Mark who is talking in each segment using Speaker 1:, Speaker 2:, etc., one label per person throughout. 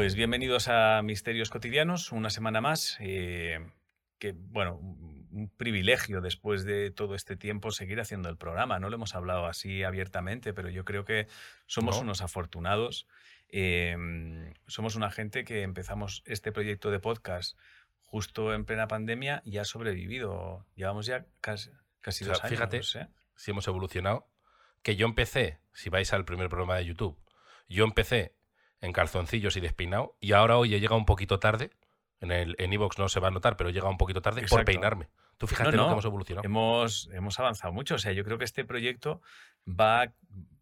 Speaker 1: Pues bienvenidos a Misterios Cotidianos, una semana más. eh, que, bueno, un privilegio después de todo este tiempo seguir haciendo el programa. No lo hemos hablado así abiertamente, pero yo creo que somos
Speaker 2: No.
Speaker 1: unos afortunados. Eh, somos una gente que empezamos este proyecto de podcast justo en plena pandemia y ha sobrevivido. Llevamos ya casi, casi
Speaker 2: O sea,
Speaker 1: dos años.
Speaker 2: fíjate,
Speaker 1: ¿eh?
Speaker 2: Si hemos evolucionado. Que yo empecé, si vais al primer programa de YouTube, yo empecé en calzoncillos y despeinado y ahora hoy he llegado un poquito tarde. En el en Evox no se va a notar, pero he llegado un poquito tarde por
Speaker 1: Exacto.
Speaker 2: peinarme. Tú fíjate
Speaker 1: No,
Speaker 2: lo
Speaker 1: no,
Speaker 2: que hemos evolucionado.
Speaker 1: Hemos, hemos avanzado mucho. O sea, yo creo que este proyecto va.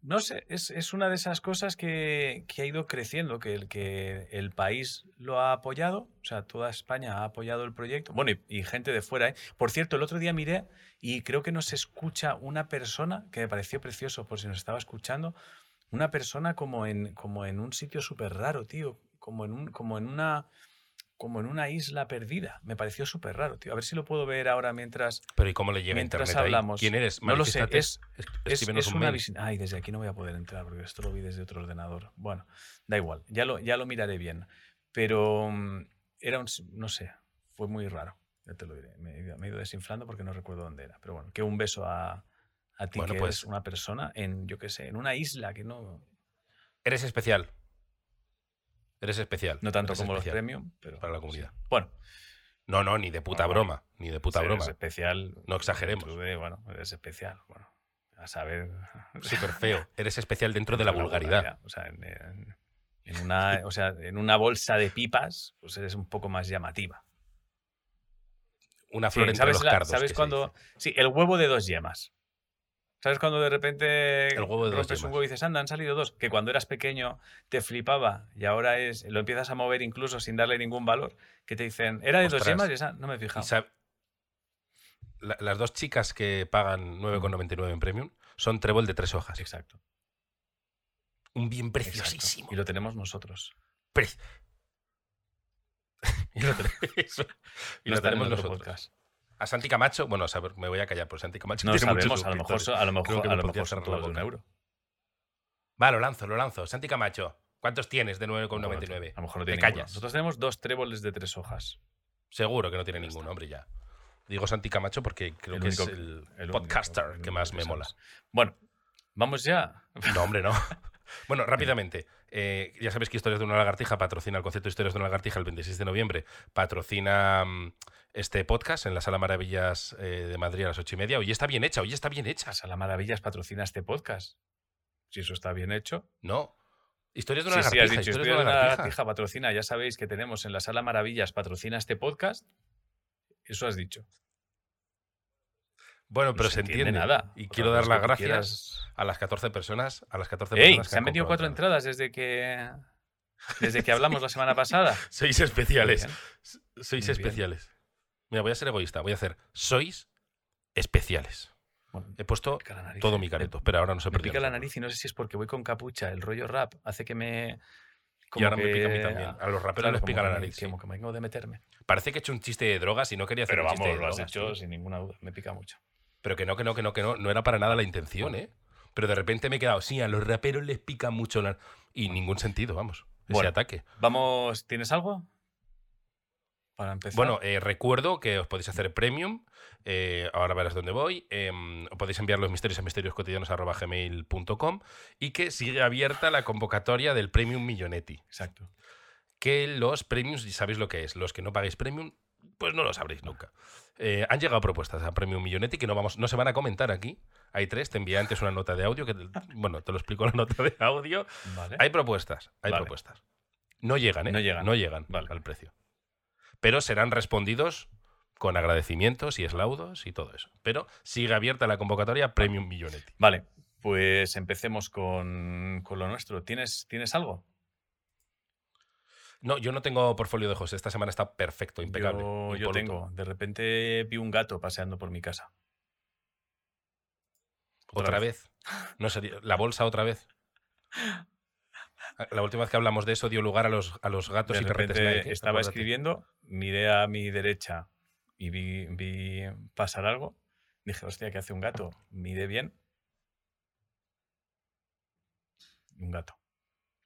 Speaker 1: No sé, es, es una de esas cosas que, que ha ido creciendo, que el, que el país lo ha apoyado. O sea, toda España ha apoyado el proyecto. Bueno, y, y gente de fuera. ¿eh? Por cierto, el otro día miré y creo que nos escucha una persona que me pareció precioso, por si nos estaba escuchando. Una persona como en, como en un sitio súper raro, tío. Como en, un, como en una. Como en una isla perdida. Me pareció súper raro, tío. A ver si lo puedo ver ahora mientras,
Speaker 2: Pero ¿y cómo le llega
Speaker 1: mientras
Speaker 2: internet ahí?
Speaker 1: hablamos.
Speaker 2: ¿Quién eres?
Speaker 1: No lo sé, es,
Speaker 2: Es-
Speaker 1: es,
Speaker 2: un
Speaker 1: una visita. Ay, desde aquí no voy a poder entrar porque esto lo vi desde otro ordenador. Bueno, da igual, ya lo, ya lo miraré bien. Pero mm, era un. No sé, fue muy raro. Ya te lo diré. Me, me he ido desinflando porque no recuerdo dónde era. Pero bueno, que un beso a, a ti,
Speaker 2: Bueno,
Speaker 1: que
Speaker 2: pues-
Speaker 1: eres una persona en, yo qué sé, en una isla que no.
Speaker 2: Eres especial. Eres especial.
Speaker 1: No tanto
Speaker 2: Eres
Speaker 1: como los premium, pero.
Speaker 2: para la
Speaker 1: sí.
Speaker 2: comunidad.
Speaker 1: Bueno,
Speaker 2: No, no, ni de puta broma. Ni de puta
Speaker 1: eres
Speaker 2: broma.
Speaker 1: especial.
Speaker 2: No exageremos.
Speaker 1: de- bueno, eres especial. Bueno, a saber.
Speaker 2: Súper feo. Eres especial dentro de la vulgaridad.
Speaker 1: O sea, en, en- en una, o sea, en una bolsa de pipas, pues eres un poco más llamativa.
Speaker 2: Una
Speaker 1: Sí,
Speaker 2: flor entre
Speaker 1: ¿Sabes,
Speaker 2: los
Speaker 1: la-
Speaker 2: cardos.
Speaker 1: ¿sabes cuando? Sí, el huevo de dos yemas. ¿Sabes cuando de repente
Speaker 2: El huevo de dos
Speaker 1: rompes un huevo y dices, anda, han salido dos? Que cuando eras pequeño te flipaba y ahora es lo empiezas a mover incluso sin darle ningún valor. Que te dicen, ¿era de dos yemas? Y esa no me he fijado.
Speaker 2: la- las dos chicas que pagan 9,99 en Premium son trébol de tres hojas.
Speaker 1: Exacto.
Speaker 2: Un bien
Speaker 1: exacto.
Speaker 2: preciosísimo.
Speaker 1: Y lo tenemos nosotros.
Speaker 2: Pre- y lo, tenemos- y lo tenemos nosotros.
Speaker 1: podcast.
Speaker 2: A Santi Camacho, bueno, me voy a callar, pues Santi Camacho
Speaker 1: No
Speaker 2: tiene
Speaker 1: sabemos, a lo mejor, a lo mejor, a lo mejor son todos un euro.
Speaker 2: Va, lo lanzo, lo lanzo. Santi Camacho, ¿cuántos tienes de
Speaker 1: A lo mejor no
Speaker 2: 9,99?
Speaker 1: tiene- A lo mejor no
Speaker 2: Te
Speaker 1: tiene ninguno.
Speaker 2: callas.
Speaker 1: Nosotros tenemos dos tréboles de tres hojas.
Speaker 2: Seguro que no tiene
Speaker 1: está.
Speaker 2: hombre ya. Digo Santi Camacho porque creo
Speaker 1: El
Speaker 2: que
Speaker 1: único
Speaker 2: es el, podcaster que más me mola.
Speaker 1: sabes. Bueno, vamos ya.
Speaker 2: No, hombre, no. Bueno, rápidamente. eh, ya sabéis que Historias de una lagartija patrocina el concepto de Historias de una lagartija el 26 de noviembre. Patrocina mm, este podcast en la Sala Maravillas eh, de Madrid a las ocho y media. Hoy está bien hecha, hoy está bien hecha.
Speaker 1: La Sala Maravillas patrocina este podcast. Si eso está bien hecho.
Speaker 2: No. Historias de una
Speaker 1: sí,
Speaker 2: lagartija.
Speaker 1: has dicho,
Speaker 2: historias
Speaker 1: Estudios
Speaker 2: de una lagartija.
Speaker 1: lagartija patrocina. Ya sabéis que tenemos en la Sala Maravillas patrocina este podcast. Eso has dicho.
Speaker 2: Bueno,
Speaker 1: No
Speaker 2: pero
Speaker 1: se
Speaker 2: se
Speaker 1: entiende
Speaker 2: entiende.
Speaker 1: nada.
Speaker 2: Y quiero dar las gracias
Speaker 1: quieras-
Speaker 2: a las 14 personas, a las 14
Speaker 1: ¡Ey!
Speaker 2: personas que
Speaker 1: Se han vendido cuatro
Speaker 2: comprado
Speaker 1: entradas desde que. Desde que hablamos la semana pasada.
Speaker 2: Sois especiales. Sois
Speaker 1: Muy bien.
Speaker 2: Mira, voy a ser egoísta. Voy a hacer. Sois especiales.
Speaker 1: Bueno,
Speaker 2: He puesto
Speaker 1: nariz,
Speaker 2: todo
Speaker 1: eh.
Speaker 2: mi careto, pero ahora no se
Speaker 1: Me pica la nariz y no sé si es porque voy con capucha. El rollo rap hace que me.
Speaker 2: Y ahora me pica a mí también. A los raperos
Speaker 1: Claro,
Speaker 2: les pica la nariz. sí.
Speaker 1: Como que me vengo de meterme.
Speaker 2: Parece que he hecho un chiste de drogas y no quería hacer
Speaker 1: Pero
Speaker 2: un chiste
Speaker 1: vamos,
Speaker 2: de
Speaker 1: lo has
Speaker 2: drogas.
Speaker 1: hecho
Speaker 2: tío.
Speaker 1: sin ninguna duda. Me pica mucho.
Speaker 2: Pero que no, que no, que no, que no. No era para nada la intención, ¿eh? Pero de repente me he quedado, sí, a los raperos les pica mucho la... Y ningún sentido, vamos. Ese
Speaker 1: Bueno.
Speaker 2: ataque.
Speaker 1: Vamos, ¿tienes algo? Para empezar.
Speaker 2: Bueno, eh, recuerdo que os podéis hacer premium. eh, ahora verás dónde voy. em, os podéis enviar los misterios a misterioscotidianos.gmail.com y que sigue abierta la convocatoria del Premium Millonetti.
Speaker 1: exacto.
Speaker 2: Que los premiums, sabéis lo que es. Los que no pagáis premium, pues no lo sabréis nunca. Eh, han llegado propuestas a Premium Millonetti que no, vamos, no se van a comentar aquí. Hay tres. Te envié antes una nota de audio. que te- Bueno, te lo explico en la nota de audio.
Speaker 1: Vale.
Speaker 2: Hay propuestas, hay
Speaker 1: Vale.
Speaker 2: propuestas. No llegan, ¿eh?
Speaker 1: No llegan.
Speaker 2: No llegan
Speaker 1: Vale.
Speaker 2: al precio. Pero serán respondidos con agradecimientos y eslaudos y todo eso. Pero sigue abierta la convocatoria Premium Millonetti.
Speaker 1: Vale, pues empecemos con, con lo nuestro. ¿Tienes, ¿Tienes algo?
Speaker 2: No, yo no tengo portfolio de José. Esta semana está perfecto, impecable.
Speaker 1: Yo, tengo. De repente vi un gato paseando por mi casa.
Speaker 2: ¿Otra vez? No sería. ¿La bolsa otra vez? La última vez que hablamos de eso dio lugar a los, a los gatos
Speaker 1: De
Speaker 2: y
Speaker 1: repente estaba escribiendo, miré a mi derecha y vi, vi pasar algo. Dije, hostia, ¿qué hace un gato? Miré bien. Un gato.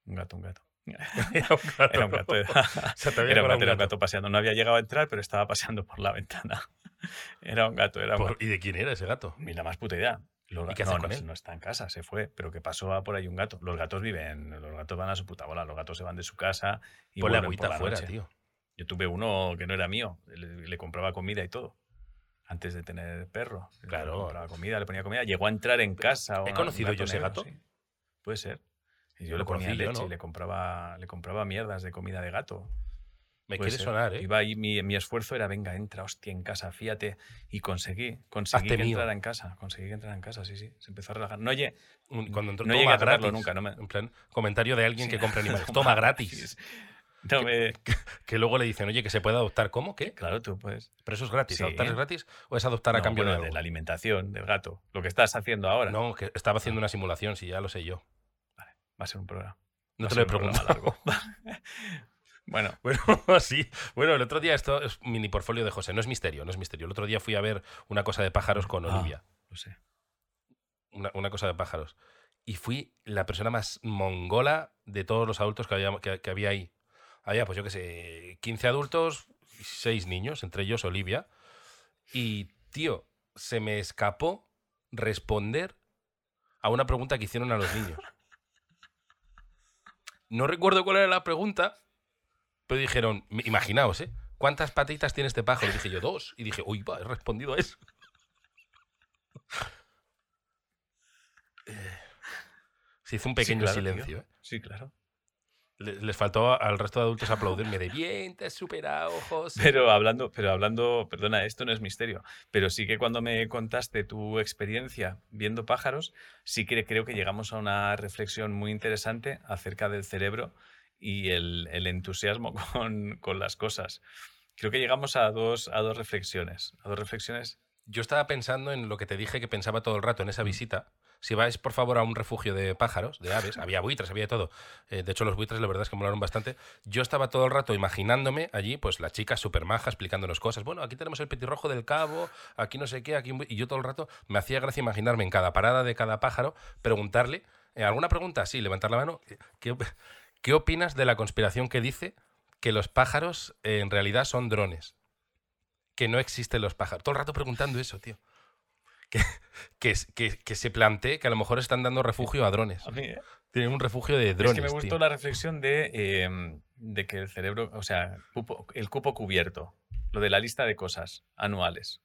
Speaker 1: Un gato, un gato.
Speaker 2: Era un gato.
Speaker 1: Era un gato, era,
Speaker 2: Se te había
Speaker 1: era un gato, era un gato paseando. No había llegado a entrar, pero estaba paseando por la ventana. Era un gato, era un gato.
Speaker 2: ¿Y de quién era ese gato?
Speaker 1: Ni la más puta idea. Los
Speaker 2: ¿Y qué
Speaker 1: no,
Speaker 2: con
Speaker 1: no,
Speaker 2: él?
Speaker 1: no está en casa, se fue. Pero que pasó a por ahí un gato. Los gatos viven, los gatos van a su puta bola. Los gatos se van de su casa y
Speaker 2: Por la
Speaker 1: vuelven por
Speaker 2: agüita
Speaker 1: la
Speaker 2: fuera,
Speaker 1: noche.
Speaker 2: tío.
Speaker 1: Yo tuve uno que no era mío. Le, le compraba comida y todo. Antes de tener perro. Le
Speaker 2: Claro.
Speaker 1: compraba comida, le ponía comida. Llegó a entrar en casa.
Speaker 2: ¿He
Speaker 1: una-
Speaker 2: conocido yo ese gato?
Speaker 1: sí. Puede ser. Y yo le ponía
Speaker 2: yo,
Speaker 1: leche
Speaker 2: ¿no?
Speaker 1: y le compraba, le compraba mierdas de comida de gato.
Speaker 2: Me quiere sonar, ¿eh?
Speaker 1: Iba ahí, mi, mi esfuerzo era, venga, entra, hostia, en casa, fíjate. Y conseguí, conseguí
Speaker 2: Hazte
Speaker 1: que
Speaker 2: mío.
Speaker 1: entrara en casa. Conseguí que entrara en casa, sí, sí. Se empezó a relajar. No, oye,
Speaker 2: Cuando entró
Speaker 1: no llegué a
Speaker 2: gratis.
Speaker 1: nunca, no me-
Speaker 2: En plan, comentario de alguien
Speaker 1: Sí.
Speaker 2: que compra animales. Toma gratis.
Speaker 1: No me...
Speaker 2: Que luego le dicen, oye, que se puede adoptar. ¿Cómo? ¿Qué?
Speaker 1: Claro, tú puedes.
Speaker 2: ¿Pero eso es gratis?
Speaker 1: Sí.
Speaker 2: ¿Adoptar es gratis o es adoptar a cambio
Speaker 1: bueno,
Speaker 2: de
Speaker 1: de
Speaker 2: algo?
Speaker 1: la alimentación del gato. Lo que estás haciendo ahora.
Speaker 2: No, que estaba haciendo una simulación, si ya lo sé yo.
Speaker 1: Va a ser un programa.
Speaker 2: No
Speaker 1: Va
Speaker 2: te lo he preguntado.
Speaker 1: largo. bueno,
Speaker 2: Bueno, sí. Bueno, el otro día, esto es mini portfolio de José, no es misterio, no es misterio. El otro día fui a ver una cosa de pájaros con
Speaker 1: Ah.
Speaker 2: Olivia.
Speaker 1: no sé.
Speaker 2: Una, una cosa de pájaros. Y fui la persona más mongola de todos los adultos que había, que, que había ahí. Había, pues yo qué sé, 15 adultos, 6 niños, entre ellos Olivia. Y, tío, se me escapó responder a una pregunta que hicieron a los niños. No recuerdo cuál era la pregunta, pero dijeron, imaginaos, ¿eh? ¿Cuántas patitas tiene este pájaro? Y dije yo, dos. Y dije, uy, va, he respondido a eso. Eh, Se hizo un
Speaker 1: Sí,
Speaker 2: pequeño
Speaker 1: claro,
Speaker 2: silencio. ¿eh?
Speaker 1: Sí, claro.
Speaker 2: Le- Les faltó al resto de adultos aplaudirme de bien, te has superado, José.
Speaker 1: Pero hablando, pero hablando, perdona, esto no es misterio, pero sí que cuando me contaste tu experiencia viendo pájaros, sí que creo que llegamos a una reflexión muy interesante acerca del cerebro y el, el entusiasmo con, con las cosas. Creo que llegamos a dos, a dos reflexiones. A dos reflexiones.
Speaker 2: Yo estaba pensando en lo que te dije que pensaba todo el rato en
Speaker 1: Mm.
Speaker 2: esa visita. Si vais, por favor, a un refugio de pájaros, de aves, había buitres, había todo. Eh, de hecho, los buitres, la verdad es que molaron bastante. Yo estaba todo el rato imaginándome allí, pues la chica súper maja explicándonos cosas. Bueno, aquí tenemos el petirrojo del cabo, aquí no sé qué, aquí. un bui-". Y yo todo el rato me hacía gracia imaginarme en cada parada de cada pájaro preguntarle. eh, ¿Alguna pregunta? Sí, levantar la mano. ¿Qué, op- qué opinas de la conspiración que dice que los pájaros eh, en realidad son drones? Que no existen los pájaros. Todo el rato preguntando eso, tío que, que, es- que- que se plantee que a lo mejor están dando refugio a drones.
Speaker 1: A mí, ¿eh?
Speaker 2: Tienen un refugio de drones.
Speaker 1: es que me gustó
Speaker 2: tío.
Speaker 1: la reflexión de, eh, de que el cerebro, o sea, cupo- el cupo cubierto, lo de la lista de cosas anuales.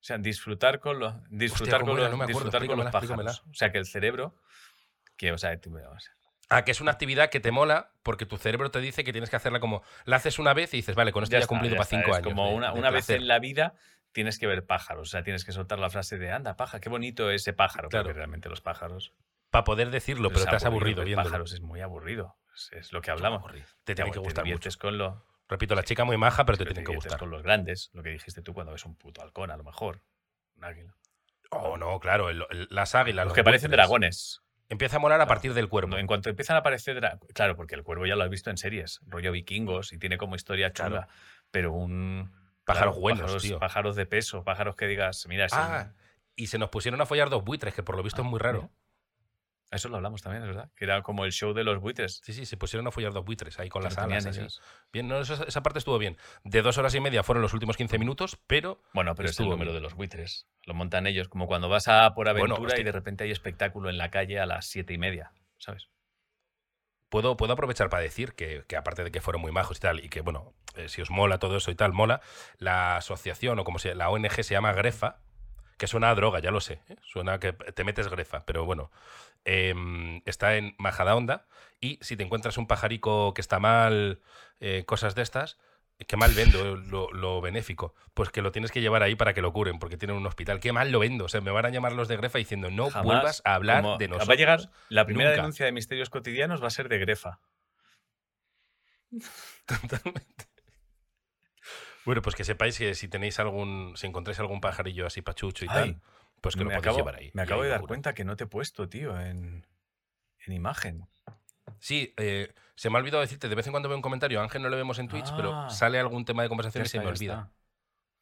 Speaker 1: O sea, disfrutar con los, disfrutar
Speaker 2: ¿cómo
Speaker 1: con los,
Speaker 2: No
Speaker 1: disfrutar con los pájaros. O sea, que el cerebro, que, o sea, tú- o sea,
Speaker 2: Ah, que es una actividad que te mola porque tu cerebro te dice que tienes que hacerla como. La haces una vez y dices, vale, con esto ya, he
Speaker 1: está,
Speaker 2: cumplido
Speaker 1: ya
Speaker 2: para
Speaker 1: está,
Speaker 2: cinco
Speaker 1: es
Speaker 2: años.
Speaker 1: Como
Speaker 2: de-
Speaker 1: una,
Speaker 2: de
Speaker 1: una vez en la vida tienes que ver pájaros, o sea, tienes que soltar la frase de anda, paja, qué bonito ese pájaro,
Speaker 2: Claro.
Speaker 1: porque realmente los pájaros.
Speaker 2: Para poder decirlo, pero
Speaker 1: es
Speaker 2: te has aburrido
Speaker 1: ver
Speaker 2: viéndolo.
Speaker 1: pájaros es muy aburrido. Es, es lo que hablamos.
Speaker 2: Te tiene que gustar mucho.
Speaker 1: diviertes con lo,
Speaker 2: Repito, la chica muy maja, pero te
Speaker 1: pero
Speaker 2: tienen que gustar.
Speaker 1: con los grandes, lo que dijiste tú cuando ves un puto halcón, a lo mejor. Un águila.
Speaker 2: Oh, no, claro. el- el- las águilas.
Speaker 1: Los que parecen dragones.
Speaker 2: Empieza a molar a partir del cuervo.
Speaker 1: En cuanto empiezan a aparecer. dra- Claro, porque el cuervo ya lo has visto en series, rollo vikingos, y tiene como historia.
Speaker 2: Claro.
Speaker 1: Pero un.
Speaker 2: Pájaros
Speaker 1: claro,
Speaker 2: buenos,
Speaker 1: pájaros,
Speaker 2: tío.
Speaker 1: Pájaros de peso, pájaros que digas, mira,
Speaker 2: Ah, y se nos pusieron a follar dos buitres, que por lo visto es muy raro.
Speaker 1: Eso lo hablamos también, es verdad. Que era como el show de los buitres.
Speaker 2: Sí, sí, se pusieron a follar dos buitres ahí con
Speaker 1: que
Speaker 2: las alas.
Speaker 1: ellos.
Speaker 2: Bien, no, esa parte estuvo bien. De dos horas y media fueron los últimos 15 minutos, pero
Speaker 1: Bueno, pero es el número
Speaker 2: bien.
Speaker 1: de los buitres. Lo montan ellos, como cuando vas a por
Speaker 2: Bueno,
Speaker 1: aventura
Speaker 2: hostia.
Speaker 1: y de repente hay espectáculo en la calle a las siete y media, ¿sabes?
Speaker 2: puedo, puedo aprovechar para decir que, que aparte de que fueron muy majos y tal, y que, bueno, eh, si os mola todo eso y tal, mola, la asociación o como se la ONG se llama Grefa, que suena a droga, ya lo sé, ¿eh? suena a que te metes Grefa, pero bueno, em, está en Majadahonda y si te encuentras un pajarico que está mal, eh, cosas de estas, qué mal vendo lo, lo benéfico, pues que lo tienes que llevar ahí para que lo curen, porque tienen un hospital, qué mal lo vendo, o sea, me van a llamar los de Grefa diciendo, no
Speaker 1: Jamás,
Speaker 2: vuelvas a hablar
Speaker 1: como-
Speaker 2: de nosotros.
Speaker 1: Va a llegar, la primera
Speaker 2: nunca.
Speaker 1: denuncia de misterios cotidianos va a ser de Grefa.
Speaker 2: Totalmente. Bueno, pues que sepáis que si tenéis algún, si encontráis algún pajarillo así pachucho y
Speaker 1: Ay,
Speaker 2: tal, pues que lo
Speaker 1: me
Speaker 2: podéis
Speaker 1: acabo,
Speaker 2: llevar ahí.
Speaker 1: me acabo
Speaker 2: ahí
Speaker 1: de
Speaker 2: lo
Speaker 1: dar cuenta que no te he puesto, tío, en, en imagen.
Speaker 2: Sí, eh, se me ha olvidado decirte, de vez en cuando veo un comentario, a Ángel no lo vemos en Twitch, pero
Speaker 1: Ah.
Speaker 2: sale algún tema de conversación y se me olvida.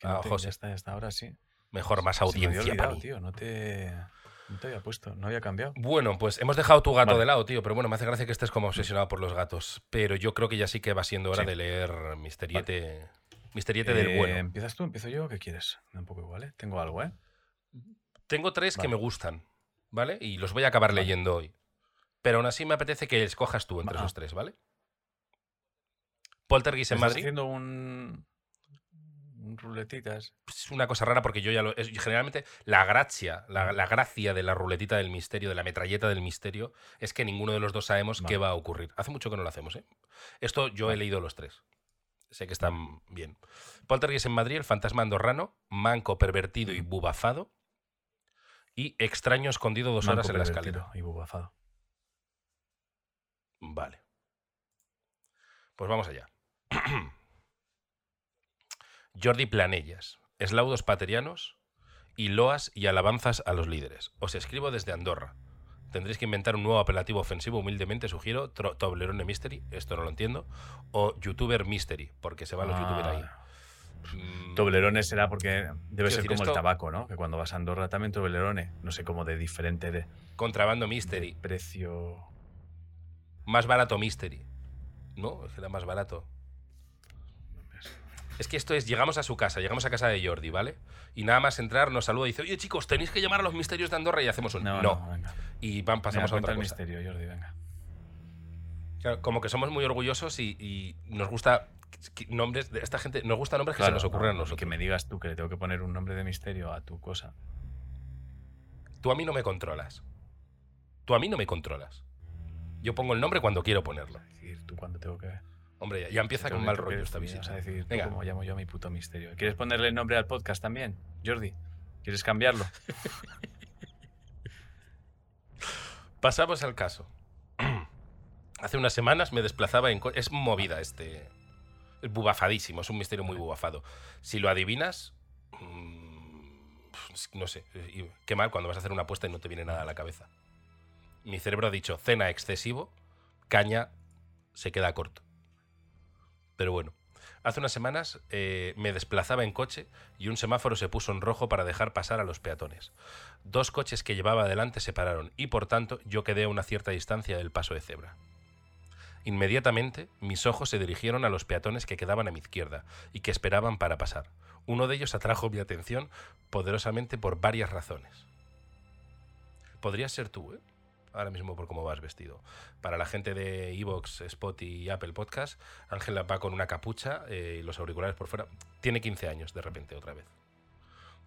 Speaker 2: Ah,
Speaker 1: no te-
Speaker 2: José.
Speaker 1: Ya está, ya está, ahora sí.
Speaker 2: Mejor, más
Speaker 1: Se me había
Speaker 2: audiencia para
Speaker 1: olvidado,
Speaker 2: mí.
Speaker 1: tío, no te... No te había puesto, no había cambiado.
Speaker 2: Bueno, pues hemos dejado tu gato
Speaker 1: Vale.
Speaker 2: de lado, tío, pero bueno, me hace gracia que estés como obsesionado por los gatos. Pero yo creo que ya sí que va siendo hora
Speaker 1: Sí.
Speaker 2: de leer Misteriete, Misteriete del
Speaker 1: Eh,
Speaker 2: bueno.
Speaker 1: ¿Empiezas tú? ¿Empiezo yo? ¿Qué quieres? Un poco igual, ¿eh? Tengo algo, ¿eh?
Speaker 2: Tengo tres que me gustan, ¿vale? Y los voy a acabar
Speaker 1: Vale.
Speaker 2: leyendo hoy. Pero aún así me apetece que escojas tú entre
Speaker 1: Ah.
Speaker 2: esos tres, ¿vale? Poltergeist en
Speaker 1: ¿Estás
Speaker 2: Madrid
Speaker 1: haciendo un... un ruletitas?
Speaker 2: es una cosa rara porque yo ya lo. es- generalmente, la gracia, la, la gracia de la ruletita del misterio, de la metralleta del misterio, es que ninguno de los dos sabemos qué va a ocurrir. Hace mucho que no lo hacemos, ¿eh? Esto yo he leído los tres. Sé que están bien. Poltergeist en Madrid, el fantasma andorrano, manco, pervertido y
Speaker 1: Ujú.
Speaker 2: bubafado. Y extraño escondido dos horas en la escalera.
Speaker 1: Y bubafado.
Speaker 2: Vale. Pues vamos allá. Jordi Planellas, eslaudos paterianos y loas y alabanzas a los líderes. Os escribo desde Andorra. Tendréis que inventar un nuevo apelativo ofensivo, humildemente sugiero, Toblerone Mystery, esto no lo entiendo, o YouTuber Mystery, porque se van los YouTubers ahí. Mm,
Speaker 1: Toblerone será porque debe ser como
Speaker 2: esto-
Speaker 1: el tabaco, ¿no? Que cuando vas a Andorra también Toblerone. No sé cómo de diferente de,
Speaker 2: Contrabando
Speaker 1: de
Speaker 2: Mystery,
Speaker 1: precio.
Speaker 2: más barato Mystery. No, es que era más barato. Es que esto es, llegamos a su casa, llegamos a casa de Jordi, ¿vale? Y nada más entrar nos saluda y dice, oye chicos, tenéis que llamar a los misterios de Andorra y hacemos un no.
Speaker 1: No, no.
Speaker 2: Y van, pasamos
Speaker 1: Venga,
Speaker 2: a otra cosa.
Speaker 1: misterio, Jordi, venga.
Speaker 2: Claro, como que somos muy orgullosos y, y nos gusta nombres de esta gente, nos gustan nombres que se nos ocurren a
Speaker 1: no,
Speaker 2: nosotros.
Speaker 1: Que me digas tú que le tengo que poner un nombre de misterio a tu cosa.
Speaker 2: Tú a mí no me controlas. Tú a mí no me controlas. Yo pongo el nombre cuando quiero ponerlo.
Speaker 1: Es decir, tú cuando tengo que.
Speaker 2: Hombre, ya, ya empieza con mal rollo esta visita.
Speaker 1: a decir,
Speaker 2: Venga.
Speaker 1: ¿cómo llamo yo a mi puto misterio? ¿Quieres ponerle nombre al podcast también, Jordi? ¿Quieres cambiarlo?
Speaker 2: Pasamos al caso. Hace unas semanas me desplazaba en... Es movida este... Bubafadísimo, es un misterio muy bubafado. Si lo adivinas... mm, No sé, qué mal cuando vas a hacer una apuesta y no te viene nada a la cabeza. Mi cerebro ha dicho, cena excesivo, caña se queda corto. Pero bueno, hace unas semanas eh, me desplazaba en coche y un semáforo se puso en rojo para dejar pasar a los peatones. Dos coches que llevaba adelante se pararon y por tanto yo quedé a una cierta distancia del paso de cebra. Inmediatamente mis ojos se dirigieron a los peatones que quedaban a mi izquierda y que esperaban para pasar. Uno de ellos atrajo mi atención poderosamente por varias razones. Podrías ser tú, ¿eh? Ahora mismo por cómo vas vestido. Para la gente de Evox, Spot y Apple Podcast, Ángela va con una capucha eh, y los auriculares por fuera. Tiene 15 años de repente otra vez.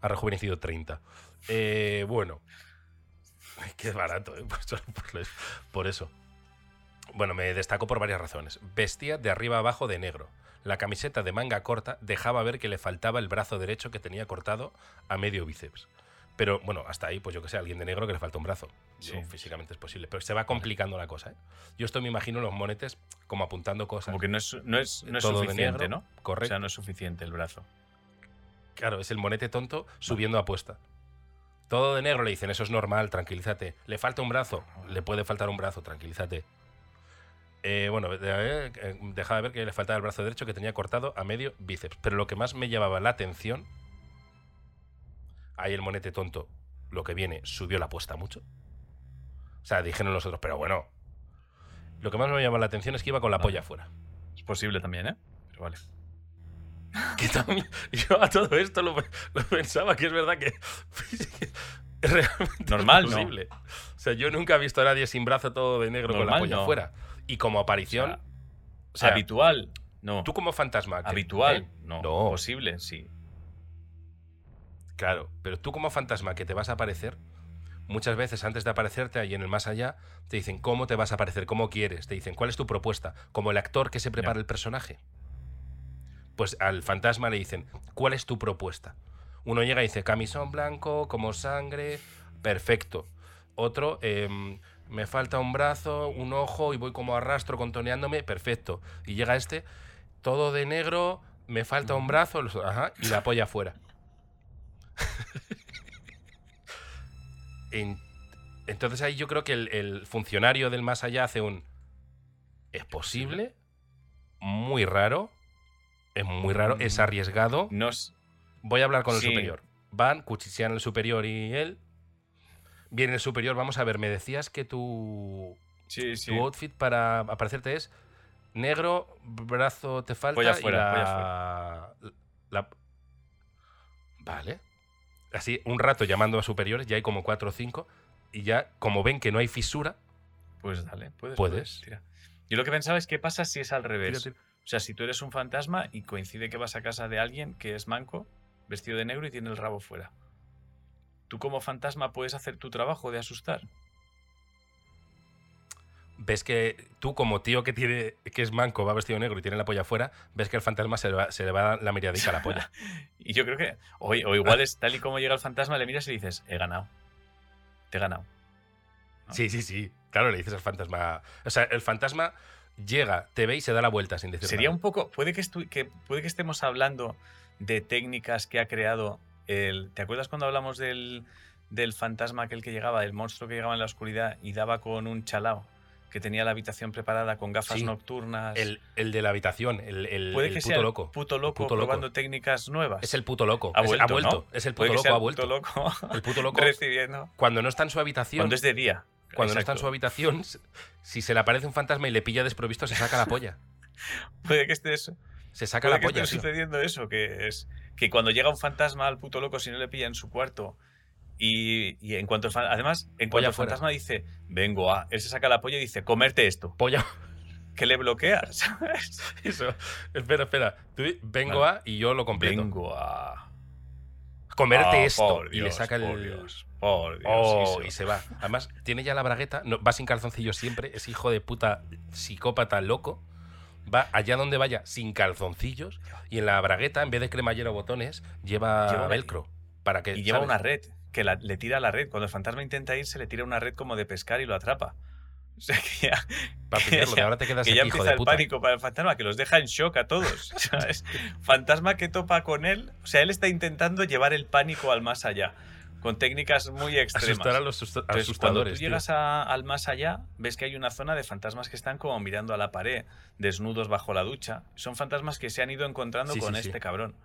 Speaker 2: Ha rejuvenecido 30. Eh, bueno. Qué barato, ¿eh? Por eso- Bueno, me destacó por varias razones. Vestía de arriba abajo de negro. La camiseta de manga corta dejaba ver que le faltaba el brazo derecho que tenía cortado a medio bíceps. Pero bueno, hasta ahí, pues yo que sé, alguien de negro que le falta un brazo. Yo,
Speaker 1: Sí.
Speaker 2: físicamente es posible. Pero se va complicando la cosa, ¿eh? Yo esto me imagino los monetes como apuntando cosas.
Speaker 1: Como que no es, no es, no es suficiente,
Speaker 2: negro,
Speaker 1: ¿no? O
Speaker 2: Correcto.
Speaker 1: sea, no es suficiente el brazo.
Speaker 2: Claro, es el monete tonto subiendo apuesta. Todo de negro le dicen, eso es normal, tranquilízate. Le falta un brazo, le puede faltar un brazo, tranquilízate. Eh, bueno, de- eh, eh, dejaba ver que le faltaba el brazo derecho que tenía cortado a medio bíceps. Pero lo que más me llamaba la atención, ahí el monete tonto, lo que viene, subió la apuesta mucho. O sea, dijeron los otros, pero bueno. Lo que más me llamaba la atención es que iba con la
Speaker 1: Vale.
Speaker 2: polla afuera.
Speaker 1: Es posible también, ¿eh? Pero vale.
Speaker 2: que también yo a todo esto lo, lo pensaba que es verdad que es realmente
Speaker 1: Normal, ¿no?
Speaker 2: posible. O sea, yo nunca he visto a nadie sin brazo todo de negro con la polla
Speaker 1: no.
Speaker 2: afuera. Y como aparición,
Speaker 1: O sea,
Speaker 2: o sea,
Speaker 1: habitual, no.
Speaker 2: tú como fantasma, que-
Speaker 1: Habitual,
Speaker 2: ¿eh?
Speaker 1: no.
Speaker 2: No.
Speaker 1: Posible, sí.
Speaker 2: Claro, pero tú como fantasma que te vas a aparecer, muchas veces antes de aparecerte ahí en el más allá, te dicen cómo te vas a aparecer, cómo quieres, te dicen cuál es tu propuesta, como el actor que se prepara el personaje. Pues al fantasma le dicen, ¿cuál es tu propuesta? Uno llega y dice, camisón blanco, como sangre, perfecto. Otro, em, me falta un brazo, un ojo y voy como arrastro contoneándome, perfecto. Y llega este, todo de negro, me falta un brazo, los- ajá, y la polla afuera. En- entonces ahí yo creo que el, el funcionario del más allá hace un... ¿Es posible? Muy raro. Es muy raro, es
Speaker 1: Mm.
Speaker 2: arriesgado.
Speaker 1: No es-
Speaker 2: Voy a hablar con el
Speaker 1: Sí.
Speaker 2: superior. Van, cuchichean al superior y él. Bien, el superior, vamos a ver, me decías que tu,
Speaker 1: Sí, sí.
Speaker 2: tu outfit para aparecerte es negro, brazo te falta y la- la- Vale. Así, un rato llamando a superiores, ya hay como cuatro o cinco, y ya, como ven que no hay fisura,
Speaker 1: Pues dale, puedes.
Speaker 2: Puedes.
Speaker 1: tira. Yo lo que pensaba es qué pasa si es al revés. O sea, si tú eres un fantasma y coincide que vas a casa de alguien que es manco, vestido de negro y tiene el rabo fuera. ¿Tú como fantasma puedes hacer tu trabajo de asustar?
Speaker 2: ves que tú, como tío que tiene que es manco, va vestido negro y tiene la polla afuera, ves que el fantasma se le va, se le va la miriadica a la polla.
Speaker 1: Y yo creo que. O, o igual es tal y como llega el fantasma, le miras y dices, he ganado. Te he ganado. ¿no?
Speaker 2: Sí, sí, sí. Claro, le dices al fantasma. O sea, el fantasma llega, te ve y se da la vuelta sin decir
Speaker 1: Sería
Speaker 2: nada.
Speaker 1: un poco. Puede que, que, puede que estemos hablando de técnicas que ha creado el. ¿Te acuerdas cuando hablamos del, del fantasma aquel que llegaba, del monstruo que llegaba en la oscuridad y daba con un chalao? Que tenía la habitación preparada con gafas
Speaker 2: Sí.
Speaker 1: nocturnas.
Speaker 2: El, el de la habitación, el, el-
Speaker 1: Puede
Speaker 2: el
Speaker 1: que
Speaker 2: puto
Speaker 1: sea
Speaker 2: loco.
Speaker 1: puto loco
Speaker 2: Puto loco.
Speaker 1: probando técnicas nuevas.
Speaker 2: Es el puto loco.
Speaker 1: Ha
Speaker 2: Es-
Speaker 1: vuelto,
Speaker 2: ha vuelto.
Speaker 1: ¿no?
Speaker 2: Es el puto loco, ha
Speaker 1: el
Speaker 2: vuelto.
Speaker 1: puto loco
Speaker 2: El puto loco,
Speaker 1: recibiendo.
Speaker 2: cuando no está en su habitación,
Speaker 1: Cuando es de día.
Speaker 2: cuando no está en su habitación, si se le aparece un fantasma y le pilla desprovisto, se saca la polla.
Speaker 1: Puede que esté eso.
Speaker 2: Se saca
Speaker 1: Puede
Speaker 2: la
Speaker 1: que
Speaker 2: polla.
Speaker 1: esté sucediendo eso, que es que cuando llega un fantasma al puto loco, si no le pilla en su cuarto, y, y en cuanto además, en cuanto
Speaker 2: fuera.
Speaker 1: fantasma dice, vengo a, él se saca la polla y dice, comerte esto,
Speaker 2: Polla.
Speaker 1: que le bloquea, ¿sabes?
Speaker 2: Eso. Espera, espera. Tú vengo
Speaker 1: Vale.
Speaker 2: a y yo lo completo.
Speaker 1: Vengo a
Speaker 2: Comerte
Speaker 1: Ah,
Speaker 2: esto.
Speaker 1: por
Speaker 2: y le
Speaker 1: Dios,
Speaker 2: saca el.
Speaker 1: por Dios, por Dios,
Speaker 2: Oh, y se va. Además, tiene ya la bragueta, no, va sin calzoncillos siempre, es hijo de puta psicópata loco. Va allá donde vaya sin calzoncillos y en la bragueta, en vez de cremallera o botones, lleva,
Speaker 1: Lleva una-
Speaker 2: velcro. Para que,
Speaker 1: Y lleva
Speaker 2: ¿sabes?
Speaker 1: una red, que la- le tira la red. Cuando el fantasma intenta irse, le tira una red como de pescar y lo atrapa. O sea que ya,
Speaker 2: Para
Speaker 1: que
Speaker 2: pillarlo,
Speaker 1: ya-
Speaker 2: ahora te quedas
Speaker 1: que ya
Speaker 2: aquí, hijo
Speaker 1: empieza
Speaker 2: de
Speaker 1: el
Speaker 2: puta.
Speaker 1: pánico para el fantasma, que los deja en shock a todos. ¿sabes? Fantasma que topa con él. O sea, él está intentando llevar el pánico al más allá, con técnicas muy extremas.
Speaker 2: Asustar a los asusta-
Speaker 1: Entonces, cuando
Speaker 2: asustadores.
Speaker 1: tú llegas a- al más allá, ves que hay una zona de fantasmas que están como mirando a la pared, desnudos bajo la ducha. Son fantasmas que se han ido encontrando
Speaker 2: Sí,
Speaker 1: con
Speaker 2: sí, sí.
Speaker 1: este cabrón,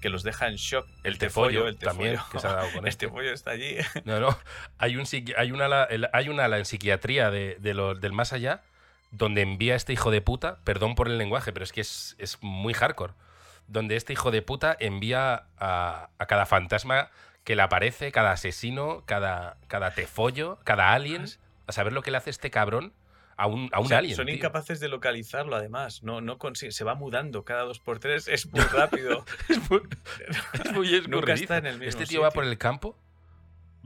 Speaker 1: que los deja en shock.
Speaker 2: El tefollo
Speaker 1: el
Speaker 2: también,
Speaker 1: tefollo.
Speaker 2: que se ha dado con
Speaker 1: El
Speaker 2: este.
Speaker 1: tefollo está allí.
Speaker 2: No, no. Hay, un, hay, ala- el- hay ala en psiquiatría de, de lo- del más allá donde envía a este hijo de puta, perdón por el lenguaje, pero es que es, es muy hardcore, donde este hijo de puta envía a, a cada fantasma que le aparece, cada asesino, cada, cada tefollo, cada alien, a saber lo que le hace este cabrón a un, a un
Speaker 1: O sea,
Speaker 2: alien.
Speaker 1: son
Speaker 2: tío.
Speaker 1: incapaces de localizarlo, además. No, no se va mudando cada dos por tres. Es muy rápido.
Speaker 2: Es muy, es muy
Speaker 1: Nunca está en el mismo
Speaker 2: Este tío va por el campo,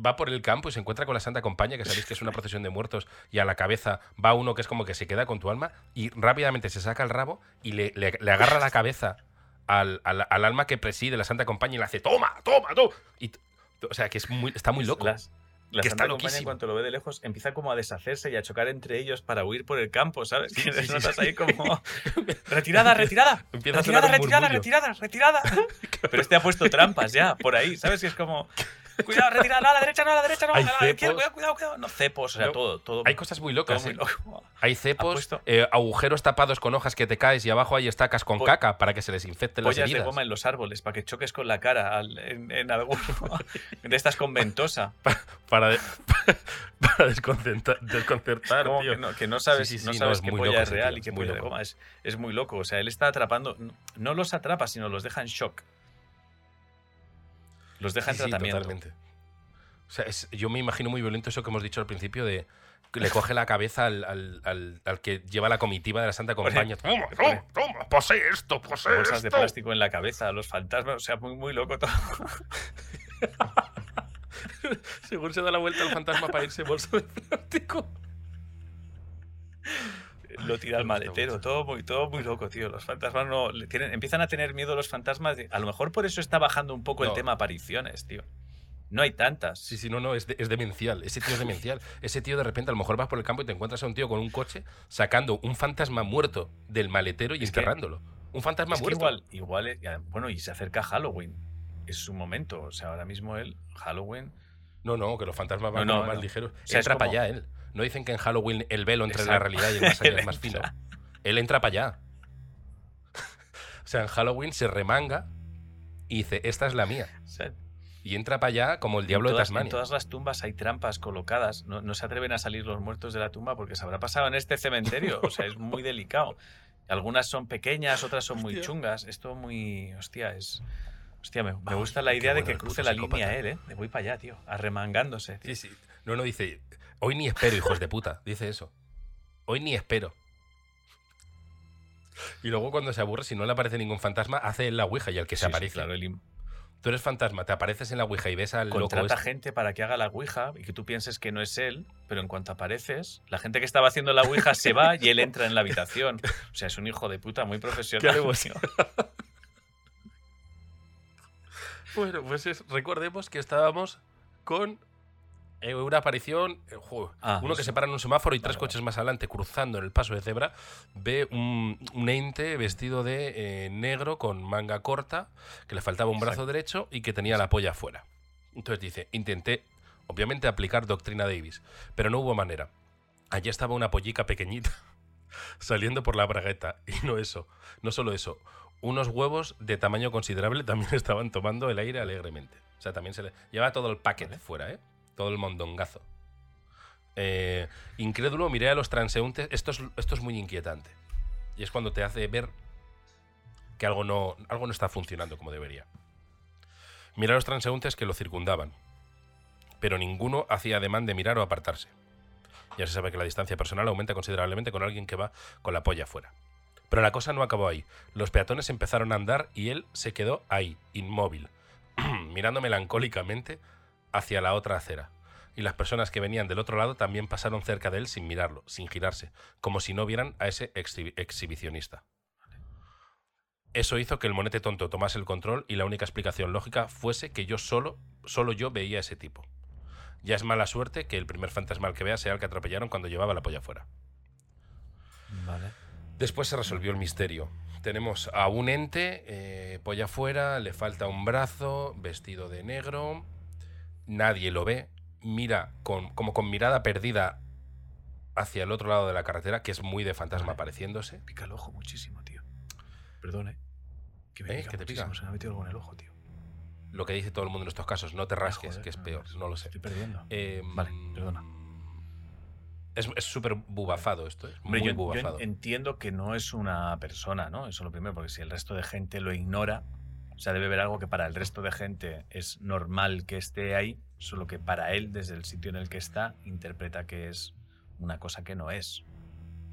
Speaker 2: va por el campo y se encuentra con la Santa Compañía, que sabéis que es una procesión de muertos, y a la cabeza va uno que es como que se queda con tu alma, y rápidamente se saca el rabo y le, le- le agarra la cabeza al, al- al alma que preside la Santa Compañía y le hace ¡Toma, toma, toma! Y, o sea, que es muy, está muy loco.
Speaker 1: Las, la
Speaker 2: Que está
Speaker 1: Compañía, en
Speaker 2: loquísimo.
Speaker 1: cuanto lo ve de lejos, empieza como a deshacerse y a chocar entre ellos para huir por el campo, ¿sabes? Que
Speaker 2: Sí,
Speaker 1: notas ahí como... ¡Retirada, retirada!
Speaker 2: Empieza a
Speaker 1: ¡Retirada,
Speaker 2: sonar un
Speaker 1: retirada,
Speaker 2: murmullo.
Speaker 1: retirada, retirada! Pero este ha puesto trampas ya, por ahí, ¿sabes? Que es como... Cuidado, retirada, no, a la derecha, no, a la derecha, no, a
Speaker 2: Hay
Speaker 1: la izquierda, cuidado, cuidado, cuidado. No, cepos, o sea,
Speaker 2: No,
Speaker 1: todo, todo.
Speaker 2: Hay cosas muy locas.
Speaker 1: muy
Speaker 2: ¿eh?
Speaker 1: loco.
Speaker 2: Hay cepos, eh, agujeros tapados con hojas que te caes y abajo hay estacas con
Speaker 1: Po-
Speaker 2: caca para que se les infecten las
Speaker 1: Pollas de
Speaker 2: heridas.
Speaker 1: goma en los árboles para que choques con la cara al- en, en alguno de estas con ventosa.
Speaker 2: Para, de- para desconcertar, tío.
Speaker 1: que, no, que no sabes,
Speaker 2: Sí, sí,
Speaker 1: no sabes
Speaker 2: no, es
Speaker 1: qué polla es real
Speaker 2: tío,
Speaker 1: y qué polla de goma. Es, es muy loco. O sea, él está atrapando. No los atrapa, sino los deja en shock. Los deja en
Speaker 2: Sí, sí,
Speaker 1: tratamiento.
Speaker 2: totalmente. O sea, es- yo me imagino muy violento eso que hemos dicho al principio de que le coge la cabeza al, al- al- al que lleva la comitiva de la Santa Compañía. Toma, toma, toma, posee esto, posee
Speaker 1: Bolsas de plástico en la cabeza, los fantasmas. O sea, muy, muy loco todo.
Speaker 2: Según se da la vuelta al fantasma para irse bolsa de plástico.
Speaker 1: Lo tira al maletero. Todo muy, todo muy loco, tío. Los fantasmas no. le tienen, empiezan a tener miedo los fantasmas. de- a lo mejor por eso está bajando un poco el tema apariciones, tío. No hay tantas.
Speaker 2: Sí, sí, no, no, es, de- es demencial. Ese tío es demencial. Ese tío de repente a lo mejor vas por el campo y te encuentras a un tío con un coche sacando un fantasma muerto del maletero y
Speaker 1: Es que-
Speaker 2: enterrándolo. Un fantasma
Speaker 1: Es que
Speaker 2: muerto.
Speaker 1: igual, igual, eh, bueno, y se acerca Halloween. Es su momento. O sea, ahora mismo él, Halloween.
Speaker 2: No, no, que los fantasmas van
Speaker 1: No, no,
Speaker 2: como más
Speaker 1: no.
Speaker 2: ligeros.
Speaker 1: sea, es
Speaker 2: entra para allá él. No dicen que en Halloween el velo entre la
Speaker 1: Exacto.
Speaker 2: realidad y el más allá es más fino. Él entra para allá. o sea, en Halloween se remanga y dice, esta es la mía. y entra para allá como el diablo de Tasmania.
Speaker 1: En todas las tumbas hay trampas colocadas. No, no se atreven a salir los muertos de la tumba porque se habrá pasado en este cementerio. O sea, es muy delicado. Algunas son pequeñas, otras son muy chungas. Esto muy. Hostia, es. Hostia, me, me
Speaker 2: Ay,
Speaker 1: gusta la idea de que cruce la línea él, ¿eh? De voy para allá, tío. Arremangándose. tío.
Speaker 2: Sí, sí. No, no, dice, hoy ni espero, hijos de puta. Dice eso. Hoy ni espero. Y luego cuando se aburre, si no le aparece ningún fantasma, hace él la ouija y al que se
Speaker 1: sí,
Speaker 2: aparece.
Speaker 1: claro, el
Speaker 2: Tú eres fantasma, te apareces en la ouija y ves al loco
Speaker 1: contrata
Speaker 2: este.
Speaker 1: gente para que haga la ouija y que tú pienses que no es él, pero en cuanto apareces, la gente que estaba haciendo la ouija se va y él entra en la habitación. O sea, es un hijo de puta muy profesional. tío.
Speaker 2: Bueno, pues es- recordemos que estábamos con eh, una aparición, eh,
Speaker 1: Ah,
Speaker 2: uno que se para en un semáforo y tres
Speaker 1: Vale,
Speaker 2: coches más adelante cruzando en el paso de cebra, ve un, un ente vestido de eh, negro con manga corta, que le faltaba un brazo derecho y que tenía la polla afuera. Entonces dice, intenté, obviamente, aplicar doctrina Davis, pero no hubo manera. Allí estaba una pollica pequeñita saliendo por la bragueta. Y no eso, no solo eso, unos huevos de tamaño considerable también estaban tomando el aire alegremente. O sea, también se le lleva todo el paquete fuera, ¿eh? Todo el mondongazo. Eh, incrédulo, miré a los transeúntes. Esto es, esto es muy inquietante. Y es cuando te hace ver que algo no, algo no está funcionando como debería. Miré a los transeúntes que lo circundaban. Pero ninguno hacía ademán de mirar o apartarse. Ya se sabe que la distancia personal aumenta considerablemente con alguien que va con la polla fuera. Pero la cosa no acabó ahí. Los peatones empezaron a andar y él se quedó ahí, inmóvil, mirando melancólicamente hacia la otra acera. Y las personas que venían del otro lado también pasaron cerca de él sin mirarlo, sin girarse, como si no vieran a ese exhi- exhibicionista. Eso hizo que el monete tonto tomase el control y la única explicación lógica fuese que yo solo, solo yo veía a ese tipo. Ya es mala suerte que el primer fantasmal que vea sea el que atropellaron cuando llevaba la polla fuera.
Speaker 1: Vale.
Speaker 2: Después se resolvió el misterio. Tenemos a un ente, eh, polla fuera, le falta un brazo, vestido de negro, nadie lo ve, mira con, como con mirada perdida hacia el otro lado de la carretera, que es muy de fantasma
Speaker 1: Vale.
Speaker 2: apareciéndose.
Speaker 1: Pica el ojo muchísimo, tío. Perdón, ¿eh? Que
Speaker 2: ¿Eh? ¿Que te pica?
Speaker 1: Se me ha metido algo en el ojo, tío.
Speaker 2: Lo que dice todo el mundo en estos casos, no te rasques,
Speaker 1: Joder,
Speaker 2: que es
Speaker 1: no,
Speaker 2: peor,
Speaker 1: no,
Speaker 2: lo sé.
Speaker 1: Estoy perdiendo.
Speaker 2: Eh,
Speaker 1: Vale, perdona.
Speaker 2: Es súper bubafado esto, es muy
Speaker 1: yo, yo
Speaker 2: bubafado.
Speaker 1: entiendo que no es una persona, ¿no? Eso es lo primero, porque si el resto de gente lo ignora, sea, debe ver algo que para el resto de gente es normal que esté ahí, solo que para él, desde el sitio en el que está, interpreta que es una cosa que no es,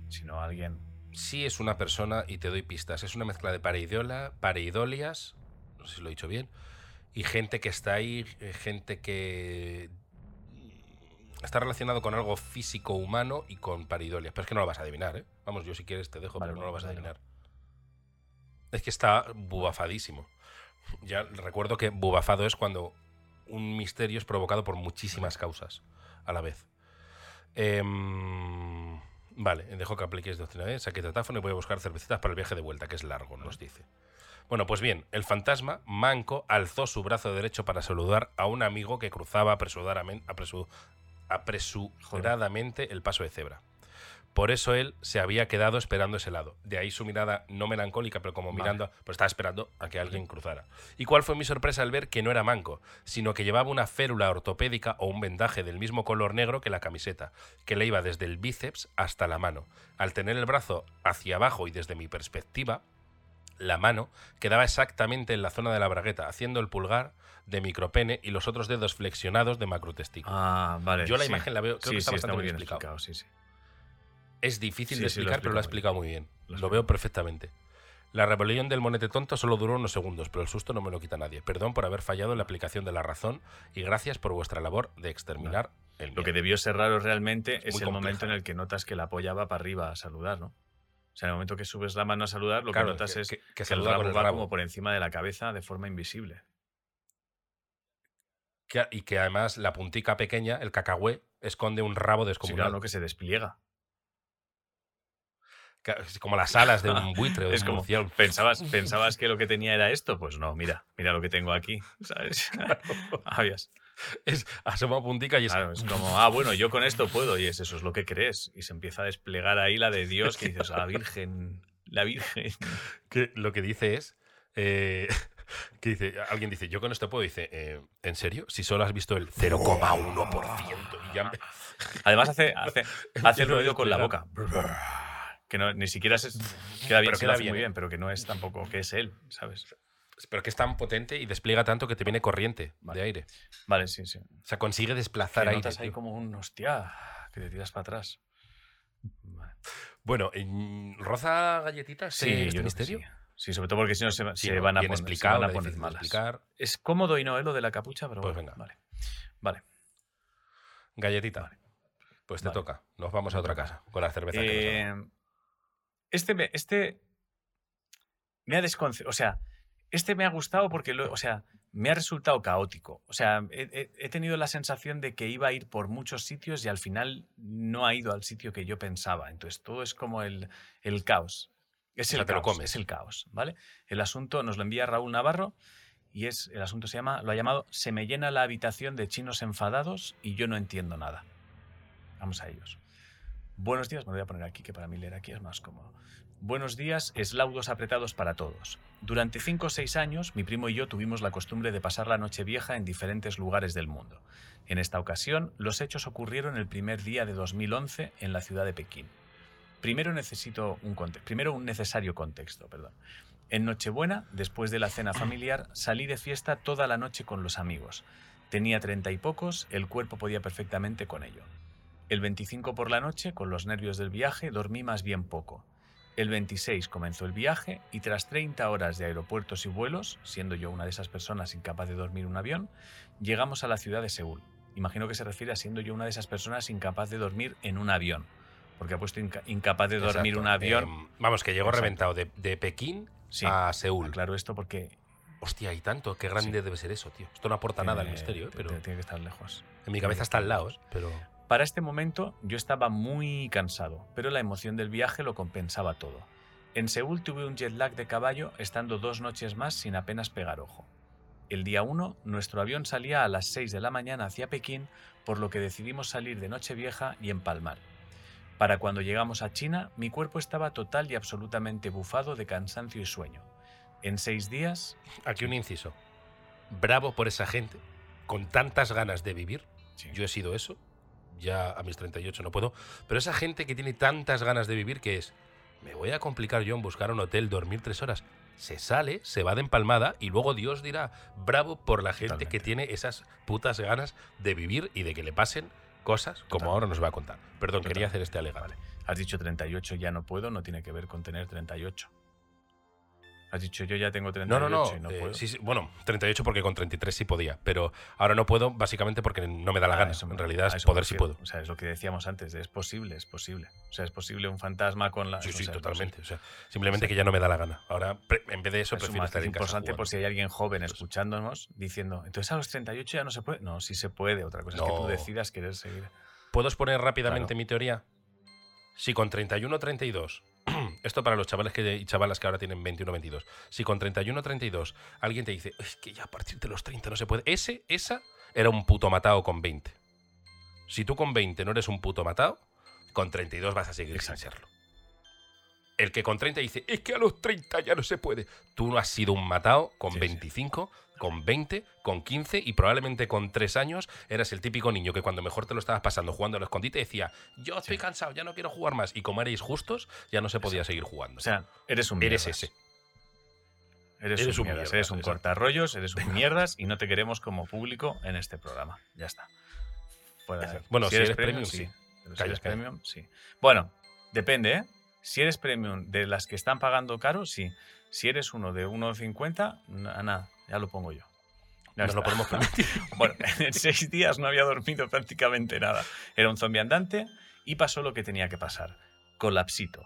Speaker 1: sino alguien.
Speaker 2: sí es una persona, y te doy pistas, es una mezcla de pareidola, pareidolias, no sé si lo he dicho bien, y gente que está ahí, eh, gente que está relacionado con algo físico humano y con pareidolias. Pero es que no lo vas a adivinar, ¿eh? Vamos, yo si quieres te dejo,
Speaker 1: Vale,
Speaker 2: pero no lo vas a adivinar. Es que está bubafadísimo. Ya recuerdo que bubafado es cuando un misterio es provocado por muchísimas causas a la vez. Em, vale, dejo que apliquéis doctrina, ¿eh? Saqué tetáfono y voy a buscar cervecitas para el viaje de vuelta, que es largo, nos dice. Bueno, pues bien, el fantasma, manco, alzó su brazo derecho para saludar a un amigo que cruzaba apresuradamente, apresu- apresuradamente el paso de cebra. Por eso él se había quedado esperando ese lado. De ahí su mirada no melancólica, pero como
Speaker 1: Vale.
Speaker 2: mirando, pues estaba esperando a que alguien cruzara. ¿Y cuál fue mi sorpresa al ver que no era manco, sino que llevaba una férula ortopédica o un vendaje del mismo color negro que la camiseta, que le iba desde el bíceps hasta la mano. Al tener el brazo hacia abajo y desde mi perspectiva, la mano quedaba exactamente en la zona de la bragueta, haciendo el pulgar de micropene y los otros dedos flexionados de macrotestículo.
Speaker 1: Ah, vale.
Speaker 2: Yo la
Speaker 1: sí.
Speaker 2: imagen la veo, creo
Speaker 1: sí,
Speaker 2: que está
Speaker 1: sí,
Speaker 2: bastante
Speaker 1: muy
Speaker 2: bien
Speaker 1: bien
Speaker 2: explicado.
Speaker 1: explicado. Sí, sí.
Speaker 2: Es difícil
Speaker 1: Sí,
Speaker 2: de
Speaker 1: sí, lo
Speaker 2: explicar, pero lo ha
Speaker 1: explica
Speaker 2: explicado muy bien.
Speaker 1: Lo
Speaker 2: veo perfectamente. La rebelión del monete tonto solo duró unos segundos, pero el susto no me lo quita nadie. Perdón por haber fallado en la aplicación de la razón y gracias por vuestra labor de exterminar el
Speaker 1: Lo que debió ser raro realmente
Speaker 2: Es
Speaker 1: el momento en el que notas que la polla va para arriba a saludar, ¿no? O sea, en el momento que subes la mano a saludar, lo
Speaker 2: Claro,
Speaker 1: que notas
Speaker 2: que-
Speaker 1: es
Speaker 2: que- que
Speaker 1: que, el rabo va como por encima de la cabeza de forma invisible.
Speaker 2: Y que además la puntica pequeña, el cacahué, esconde un rabo
Speaker 1: Sí,
Speaker 2: descomunal.
Speaker 1: claro, ¿no? que se despliega.
Speaker 2: Es Como las alas de un buitre
Speaker 1: Es como. ¿Pensabas, ¿Pensabas que lo que tenía era esto? Pues no, mira, mira lo que tengo aquí, ¿sabes? Habías-
Speaker 2: Es, asoma puntica y es
Speaker 1: Claro, es como, ah, bueno, yo con esto puedo, y es eso, es lo que crees. Y se empieza a desplegar ahí la de Dios, que dices, la Virgen, la Virgen.
Speaker 2: que lo que dice es eh, Que dice, alguien dice, yo con esto puedo, dice, eh, ¿en serio? Si solo has visto el 0,1% y ya me-
Speaker 1: Además hace, hace, hace el ruido con la boca. Que no, ni siquiera se, queda bien,
Speaker 2: Pero queda bien,
Speaker 1: muy
Speaker 2: ¿eh?
Speaker 1: bien, pero que no es tampoco que es él, ¿sabes?
Speaker 2: Pero que es tan potente y despliega tanto que te viene corriente
Speaker 1: Vale.
Speaker 2: de aire.
Speaker 1: Vale, sí, sí.
Speaker 2: O sea, consigue desplazar
Speaker 1: Que
Speaker 2: aire.
Speaker 1: notas ahí como un hostia que te tiras para atrás. Vale.
Speaker 2: Bueno, ¿en- ¿roza galletitas
Speaker 1: Sí,
Speaker 2: este
Speaker 1: yo
Speaker 2: misterio?
Speaker 1: sí. Sobre todo porque si no se,
Speaker 2: Sí,
Speaker 1: se
Speaker 2: ¿no?
Speaker 1: van a poner, se van a malas.
Speaker 2: explicar.
Speaker 1: Es cómodo y no ¿eh? lo de la capucha, pero
Speaker 2: Pues
Speaker 1: bueno,
Speaker 2: venga.
Speaker 1: vale. Vale.
Speaker 2: Galletita. Pues te
Speaker 1: Vale.
Speaker 2: toca. Nos vamos a otra casa con la cerveza que nos.
Speaker 1: Eh, este, me, este me ha desconcertado. O sea, este me ha gustado porque, lo- o sea, me ha resultado caótico. O sea, he, he- tenido la sensación de que iba a ir por muchos sitios y al final no ha ido al sitio que yo pensaba. Entonces, todo es como el, el caos. Es
Speaker 2: O sea,
Speaker 1: el
Speaker 2: te lo
Speaker 1: caos,
Speaker 2: comes.
Speaker 1: es el caos, ¿vale? El asunto nos lo envía Raúl Navarro y es el asunto se llama lo ha llamado se me llena la habitación de chinos enfadados y yo no entiendo nada. Vamos a ellos. Buenos días, me voy a poner aquí, que para mí leer aquí es más cómodo. Buenos días, eslaudos apretados para todos. Durante cinco o seis años, mi primo y yo tuvimos la costumbre de pasar la noche vieja en diferentes lugares del mundo. En esta ocasión, los hechos ocurrieron el primer día de 2011 en la ciudad de Pekín. Primero necesito un primero un necesario contexto, perdón. En Nochebuena, después de la cena familiar, salí de fiesta toda la noche con los amigos. Tenía treinta y pocos, el cuerpo podía perfectamente con ello. El 25 por la noche, con los nervios del viaje, dormí más bien poco. El 26 comenzó el viaje y tras 30 horas de aeropuertos y vuelos, siendo yo una de esas personas incapaz de dormir un avión, llegamos a la ciudad de Seúl. Imagino que se refiere a siendo yo una de esas personas incapaz de dormir en un avión, porque ha puesto inca- incapaz de dormir
Speaker 2: Exacto.
Speaker 1: un avión.
Speaker 2: Em, vamos, que llegó
Speaker 1: Exacto.
Speaker 2: reventado de, de Pekín
Speaker 1: Sí,
Speaker 2: a Seúl.
Speaker 1: Aclaro esto porque
Speaker 2: Hostia, y tanto. Qué grande debe ser eso, tío. Esto no aporta nada al misterio, ¿eh? pero
Speaker 1: tiene que estar lejos.
Speaker 2: en mi cabeza está al lado. ¿eh? pero
Speaker 1: Para este momento yo estaba muy cansado, pero la emoción del viaje lo compensaba todo. En Seúl tuve un jet lag de caballo estando dos noches más sin apenas pegar ojo. El día 1, nuestro avión salía a las 6 de la mañana hacia Pekín, por lo que decidimos salir de Nochevieja y empalmar. Para cuando llegamos a China, mi cuerpo estaba total y absolutamente bufado de cansancio y sueño. En seis días,
Speaker 2: aquí un inciso. Bravo por esa gente con tantas ganas de vivir.
Speaker 1: Sí.
Speaker 2: Yo he sido eso. Ya a mis 38 no puedo. Pero esa gente que tiene tantas ganas de vivir que es, me voy a complicar yo en buscar un hotel, dormir tres horas. Se sale, se va de empalmada y luego Dios dirá, bravo por la gente que tiene esas putas ganas de vivir y de que le pasen cosas como ahora nos va a contar. Perdón, quería hacer este alegato.
Speaker 1: Vale. Has dicho 38, ya no puedo, no tiene que ver con tener 38. Has dicho yo ya tengo
Speaker 2: No,
Speaker 1: 38
Speaker 2: no, no.
Speaker 1: y no
Speaker 2: eh,
Speaker 1: puedo.
Speaker 2: sí, sí, bueno, 38 porque con 33 sí podía, pero ahora no puedo básicamente porque no me da la
Speaker 1: Ah,
Speaker 2: gana.
Speaker 1: eso
Speaker 2: en realidad es poder
Speaker 1: refiero.
Speaker 2: puedo.
Speaker 1: O sea, es lo que decíamos antes, es posible, es posible. O sea, es posible un fantasma con la...
Speaker 2: Sí,
Speaker 1: o
Speaker 2: sí,
Speaker 1: sea, es
Speaker 2: totalmente. O sea, simplemente
Speaker 1: Sí.
Speaker 2: que ya no me da la gana. Ahora, en vez de eso,
Speaker 1: Es
Speaker 2: prefiero estar
Speaker 1: es
Speaker 2: en casa.
Speaker 1: importante por si hay alguien joven escuchándonos diciendo, entonces a los 38 ya no se puede. No, sí se puede. Otra cosa es que tú
Speaker 2: No.
Speaker 1: decidas querer seguir.
Speaker 2: ¿Puedo exponer rápidamente
Speaker 1: Claro.
Speaker 2: mi teoría? Si con 31 o 32, esto para los chavales que, y chavalas que ahora tienen 21 o 22, si con 31 o 32 alguien te dice, es que ya a partir de los 30 no se puede, ese, esa era un puto matado con 20. Si tú con 20 no eres un puto matado, con 32 vas a seguir
Speaker 1: Exacto.
Speaker 2: sin serlo. El que con 30 dice, es que a los 30 ya no se puede. Tú no has sido un matado con
Speaker 1: Sí, sí.
Speaker 2: 25, con 20, con 15 y probablemente con 3 años eras el típico niño que cuando mejor te lo estabas pasando jugando al escondite decía, yo estoy
Speaker 1: Sí.
Speaker 2: cansado, ya no quiero jugar más. Y como erais justos, ya no se podía seguir jugando.
Speaker 1: O sea, eres un
Speaker 2: eres
Speaker 1: mierdas.
Speaker 2: ese.
Speaker 1: Eres,
Speaker 2: eres
Speaker 1: un mierdas,
Speaker 2: mierdas,
Speaker 1: eres un cortarrollos, eres un mierdas y no te queremos como público en este programa. Ya está.
Speaker 2: Bueno, si eres premium,
Speaker 1: sí. si eres premium, sí. Bueno, depende, ¿eh? Si eres premium de las que están pagando caro, sí. Si eres uno de 1,50, na- nada, ya lo pongo yo. Ya
Speaker 2: Nos lo
Speaker 1: está.
Speaker 2: podemos permitir.
Speaker 1: Bueno, en seis días no había dormido prácticamente nada. Era un zombie andante y pasó lo que tenía que pasar. Colapsito.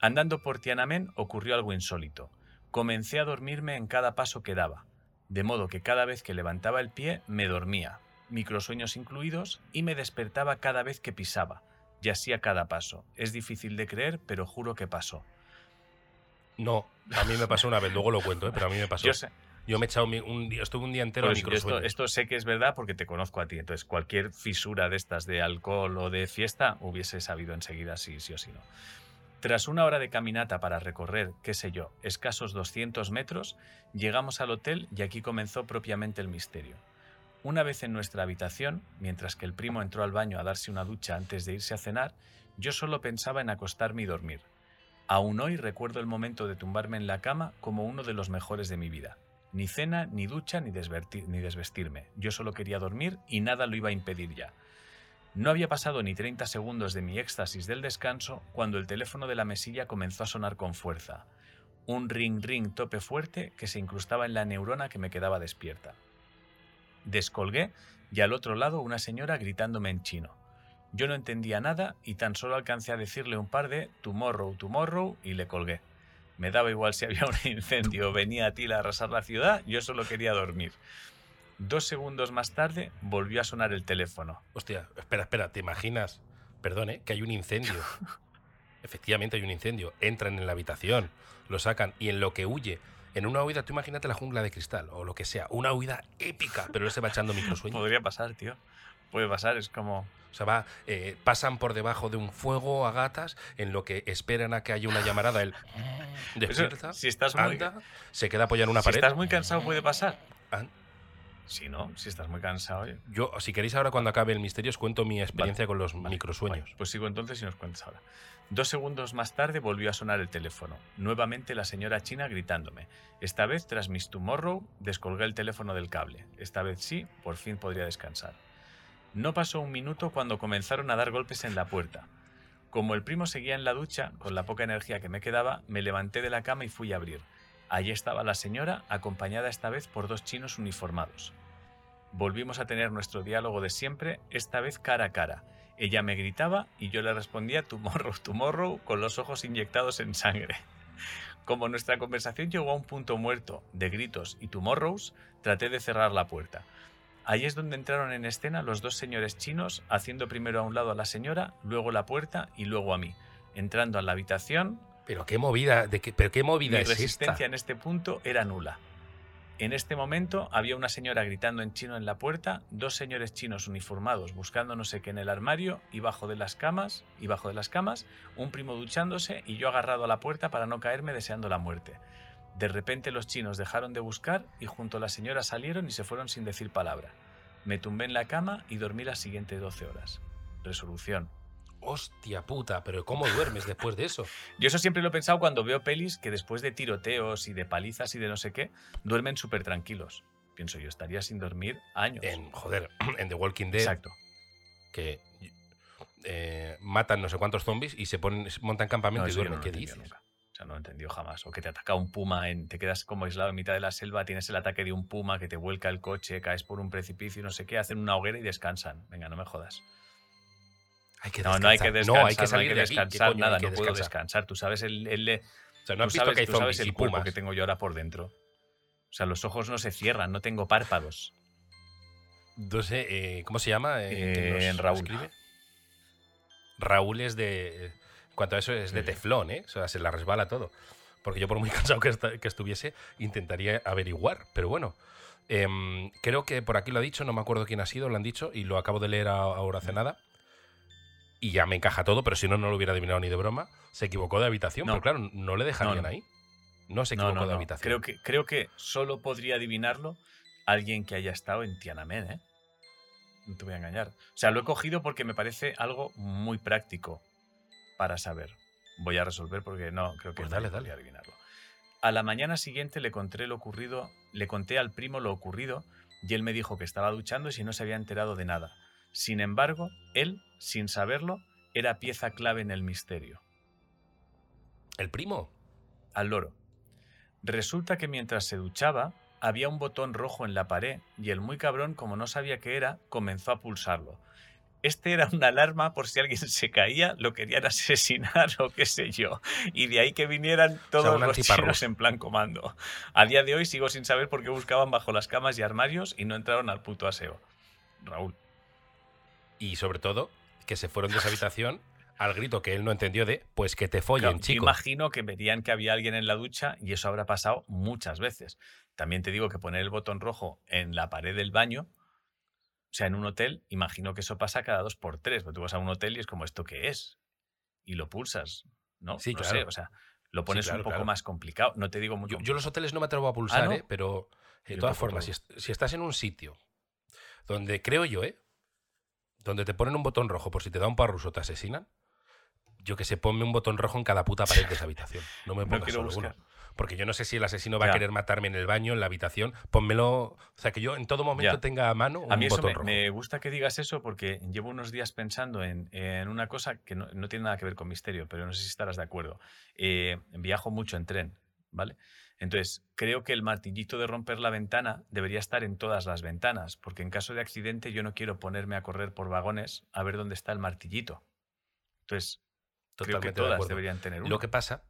Speaker 1: Andando por Tiananmen ocurrió algo insólito. Comencé a dormirme en cada paso que daba, de modo que cada vez que levantaba el pie me dormía, microsueños incluidos, y me despertaba cada vez que pisaba, y así a cada paso. Es difícil de creer, pero juro que pasó.
Speaker 2: No, a mí me pasó una vez, luego lo cuento, ¿eh? pero a mí me pasó.
Speaker 1: Yo sé,
Speaker 2: Yo me he echado un día, estuve un día entero
Speaker 1: eso, yo esto, esto sé que es verdad porque te conozco a ti. Entonces, cualquier fisura de estas de alcohol o de fiesta hubiese sabido enseguida si sí o si no. Tras una hora de caminata para recorrer, qué sé yo, escasos 200 metros, llegamos al hotel y aquí comenzó propiamente el misterio. Una vez en nuestra habitación, mientras que el primo entró al baño a darse una ducha antes de irse a cenar, yo solo pensaba en acostarme y dormir. Aún hoy recuerdo el momento de tumbarme en la cama como uno de los mejores de mi vida. Ni cena, ni ducha, ni, desvestirme. Yo solo quería dormir y nada lo iba a impedir ya. No había pasado ni 30 segundos de mi éxtasis del descanso cuando el teléfono de la mesilla comenzó a sonar con fuerza. Un ring ring tope fuerte que se incrustaba en la neurona que me quedaba despierta. Descolgué y al otro lado una señora gritándome en chino. Yo no entendía nada y tan solo alcancé a decirle un par de tomorrow, tomorrow y le colgué. Me daba igual si había un incendio o venía a ti a arrasar la ciudad, yo solo quería dormir. Dos segundos más tarde volvió a sonar el teléfono.
Speaker 2: Hostia, espera, espera, ¿te imaginas? Perdone, que hay un incendio. Efectivamente hay un incendio. Entran en la habitación, lo sacan y en lo que huye, en una huida, tú imagínate la jungla de cristal o lo que sea, una huida épica, pero él se va echando microsueños.
Speaker 1: Podría pasar, tío. Puede pasar, es como...
Speaker 2: O sea, va, eh, pasan por debajo de un fuego a gatas en lo que esperan a que haya una llamarada. Él despierta,
Speaker 1: si estás muy,
Speaker 2: se queda apoyado en una pared.
Speaker 1: Si estás muy cansado puede pasar. Si no, si estás muy cansado.
Speaker 2: Yo, si queréis ahora cuando acabe el misterio, os cuento mi experiencia con los microsueños.
Speaker 1: pues sigo entonces y nos cuentas ahora. Dos segundos más tarde volvió a sonar el teléfono. Nuevamente la señora china gritándome. Esta vez, tras Miss Tomorrow, descolgué el teléfono del cable. Esta vez sí, por fin podría descansar. No pasó un minuto cuando comenzaron a dar golpes en la puerta. Como el primo seguía en la ducha, con la poca energía que me quedaba, me levanté de la cama y fui a abrir. Allí estaba la señora, acompañada esta vez por dos chinos uniformados. Volvimos a tener nuestro diálogo de siempre, esta vez cara a cara. Ella me gritaba y yo le respondía tomorrow, tomorrow, con los ojos inyectados en sangre. Como nuestra conversación llegó a un punto muerto de gritos y tomorrows, traté de cerrar la puerta. Allí es donde entraron en escena los dos señores chinos, haciendo primero a un lado a la señora, luego la puerta y luego a mí. Entrando a la habitación,
Speaker 2: pero qué movida, de qué, pero qué movida Mi
Speaker 1: resistencia en este punto era nula. En este momento había una señora gritando en chino en la puerta, dos señores chinos uniformados buscando no sé qué en el armario y bajo de las camas, y bajo de las camas, un primo duchándose y yo agarrado a la puerta para no caerme deseando la muerte. De repente los chinos dejaron de buscar y junto a la señora salieron y se fueron sin decir palabra. Me tumbé en la cama y dormí las siguientes 12 horas. Resolución.
Speaker 2: Hostia puta, pero ¿cómo duermes después de eso?
Speaker 1: Yo eso siempre lo he pensado cuando veo pelis que después de tiroteos y de palizas y de no sé qué, duermen súper tranquilos. Pienso, yo estaría sin dormir años.
Speaker 2: En, joder, en The Walking Dead.
Speaker 1: Exacto.
Speaker 2: Que eh, matan no sé cuántos zombies y se ponen, montan campamento y duermen. ¿Qué dices?
Speaker 1: O sea, no lo he entendido jamás. O que te ataca un puma, en, te quedas como aislado en mitad de la selva, tienes el ataque de un puma que te vuelca el coche, caes por un precipicio y no sé qué, hacen una hoguera y descansan. Venga, no me jodas no, no hay que descansar, no, hay que, salir descansar, nada, no puedo descansar. Tú sabes el, el,
Speaker 2: o sea, no has visto que hay tú sabes
Speaker 1: el cuerpo que tengo yo ahora por dentro. O sea, los ojos no se cierran, no tengo párpados.
Speaker 2: No sé, eh, ¿cómo se llama?
Speaker 1: Eh, en Raúl.
Speaker 2: Raúl es de. Cuanto a eso, es de teflón, ¿eh? O sea, se la resbala todo. Porque yo, por muy cansado que, que estuviese, intentaría averiguar. Pero bueno, em, creo que por aquí lo ha dicho, no me acuerdo quién ha sido, lo han dicho y lo acabo de leer ahora hace nada y ya me encaja todo, pero si no, no lo hubiera adivinado ni de broma. Se equivocó de habitación, pero claro, no le dejarían ahí. No se equivocó de habitación.
Speaker 1: Creo que, creo que solo podría adivinarlo alguien que haya estado en Tiananmen, ¿eh? No te voy a engañar. O sea, lo he cogido porque me parece algo muy práctico para saber. Voy a resolver porque no, creo que
Speaker 2: pues dale,
Speaker 1: dale. adivinarlo. A la mañana siguiente le conté lo ocurrido, le conté al primo lo ocurrido y él me dijo que estaba duchando y si no se había enterado de nada. Sin embargo, él, sin saberlo, era pieza clave en el misterio.
Speaker 2: ¿El primo?
Speaker 1: Al loro. Resulta que mientras se duchaba, había un botón rojo en la pared y el muy cabrón, como no sabía qué era, comenzó a pulsarlo. Este era una alarma por si alguien se caía, lo querían asesinar o qué sé yo. Y de ahí que vinieran todos los chinos en plan comando. A día de hoy sigo sin saber por qué buscaban bajo las camas y armarios y no entraron al puto aseo. Raúl
Speaker 2: y sobre todo que se fueron de esa habitación al grito que él no entendió de pues que te follen, chico.
Speaker 1: Imagino que verían que había alguien en la ducha y eso habrá pasado muchas veces. También te digo que poner el botón rojo en la pared del baño, o sea, en un hotel, imagino que eso pasa cada dos por tres. Porque tú vas a un hotel y es como, ¿esto qué es? Y lo pulsas. ¿no?
Speaker 2: Sí,
Speaker 1: No
Speaker 2: claro.
Speaker 1: sé, o sea, lo pones
Speaker 2: claro,
Speaker 1: un poco
Speaker 2: claro.
Speaker 1: más complicado. No te digo muy
Speaker 2: Yo, yo los hoteles no me atrevo a pulsar,
Speaker 1: ¿no?
Speaker 2: ¿eh? pero de
Speaker 1: Yo
Speaker 2: todas formas, si, est- si estás en un sitio donde creo yo, ¿eh? Donde te ponen un botón rojo por si te da un parrus o te asesinan, yo que sé, ponme un botón rojo en cada puta pared de esa habitación. No me
Speaker 1: No
Speaker 2: pongas
Speaker 1: quiero
Speaker 2: solo uno. Porque yo no sé si el asesino va a querer matarme en el baño, en la habitación. Pónmelo. O sea, que yo en todo momento
Speaker 1: Ya.
Speaker 2: tenga a mano un
Speaker 1: A mí eso
Speaker 2: botón
Speaker 1: me,
Speaker 2: rojo.
Speaker 1: me gusta que digas eso porque llevo unos días pensando en, en una cosa que no, no tiene nada que ver con misterio, pero no sé si estarás de acuerdo. Eh, viajo mucho en tren, ¿vale? Entonces, creo que el martillito de romper la ventana debería estar en todas las ventanas, porque en caso de accidente yo no quiero ponerme a correr por vagones a ver dónde está el martillito. Entonces, creo que
Speaker 2: de
Speaker 1: todas deberían tener uno.
Speaker 2: Lo que pasa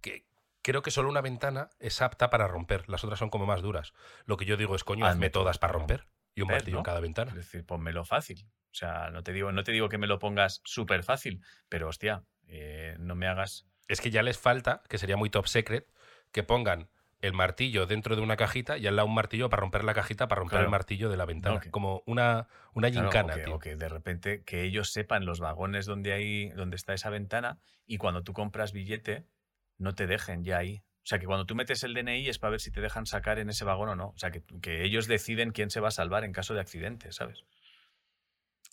Speaker 2: que creo que solo una ventana es apta para romper. Las otras son como más duras. Lo que yo digo es, coño,
Speaker 1: Hazme
Speaker 2: hazme todas para romper. Y un martillo
Speaker 1: ¿no?
Speaker 2: en cada ventana.
Speaker 1: Es decir, ponmelo fácil. O sea, no te digo, no te digo que me lo pongas súper fácil, pero hostia, eh, no me hagas.
Speaker 2: Es que ya les falta, que sería muy top secret, que pongan el martillo dentro de una cajita y al lado un martillo para romper la cajita, para romper
Speaker 1: Claro.
Speaker 2: el martillo de la ventana. Como una, una
Speaker 1: Claro,
Speaker 2: gincana,
Speaker 1: o, que,
Speaker 2: tío.
Speaker 1: de repente que ellos sepan los vagones donde hay, donde está esa ventana y cuando tú compras billete no te dejen ya ahí. O sea, que cuando tú metes el DNI es para ver si te dejan sacar en ese vagón o no. O sea, que, que ellos deciden quién se va a salvar en caso de accidente, ¿sabes?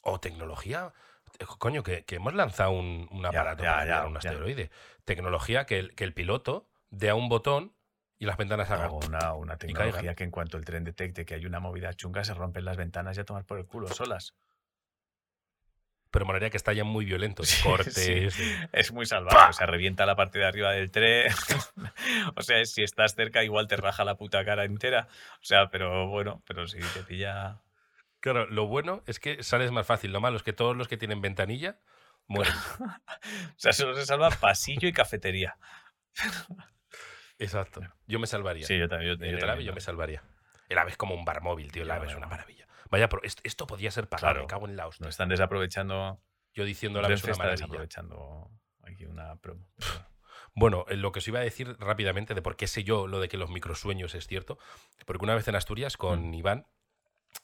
Speaker 2: O tecnología. eh, Coño, que, que hemos lanzado un, un aparato
Speaker 1: ya,
Speaker 2: para
Speaker 1: ya,
Speaker 2: un asteroide. Tecnología que el, que el piloto dé a un botón y las ventanas hagan.
Speaker 1: O una, una tecnología que en cuanto el tren detecte que hay una movida chunga se rompen las ventanas y a tomar por el culo solas.
Speaker 2: Pero molaría que estallan muy violentos.
Speaker 1: Sí,
Speaker 2: cortes.
Speaker 1: sí. Es muy salvaje, o sea, revienta la parte de arriba del tren. o sea, si estás cerca igual te raja la puta cara entera. O sea, pero bueno, pero si te pilla...
Speaker 2: Claro, lo bueno es que sales más fácil. Lo malo es que todos los que tienen ventanilla mueren.
Speaker 1: O sea, solo se salva pasillo y cafetería.
Speaker 2: Exacto. Yo me salvaría.
Speaker 1: Sí, yo también. Yo, yo
Speaker 2: el AVE
Speaker 1: también,
Speaker 2: yo me salvaría. El AVE es como un bar móvil, tío. El AVE es una maravilla. Vaya, pero esto, esto podía ser pagado.
Speaker 1: Claro.
Speaker 2: Me cago en la hostia.
Speaker 1: No están desaprovechando.
Speaker 2: Yo diciendo el AVE es una maravilla.
Speaker 1: desaprovechando aquí una promo. bueno.
Speaker 2: Eh, lo que os iba a decir rápidamente de por qué sé yo lo de que los microsueños es cierto. Porque una vez en Asturias con
Speaker 1: Mm.
Speaker 2: Iván,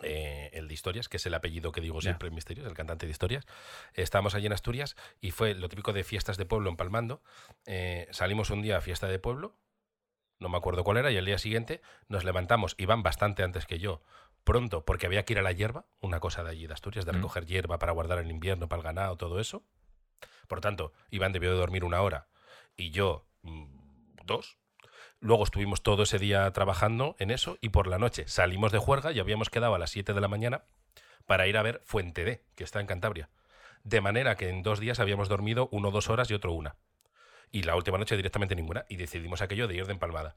Speaker 2: eh, el de Historias, que es el apellido que digo siempre en Misterios, el cantante de Historias, estábamos allí en Asturias y fue lo típico de fiestas de pueblo empalmando. Eh, salimos un día a fiesta de pueblo, no me acuerdo cuál era, y al día siguiente nos levantamos, Iván bastante antes que yo, pronto, porque había que ir a la hierba, una cosa de allí de Asturias, de
Speaker 1: Mm.
Speaker 2: recoger hierba para guardar en invierno, para el ganado, todo eso. Por tanto, Iván debió de dormir una hora y yo mm, dos. Luego estuvimos todo ese día trabajando en eso y por la noche salimos de juerga y habíamos quedado a las 7 de la mañana para ir a ver Fuente D, que está en Cantabria. De manera que en dos días habíamos dormido uno dos horas y otro una. Y la última noche directamente ninguna. Y decidimos aquello de ir de empalmada.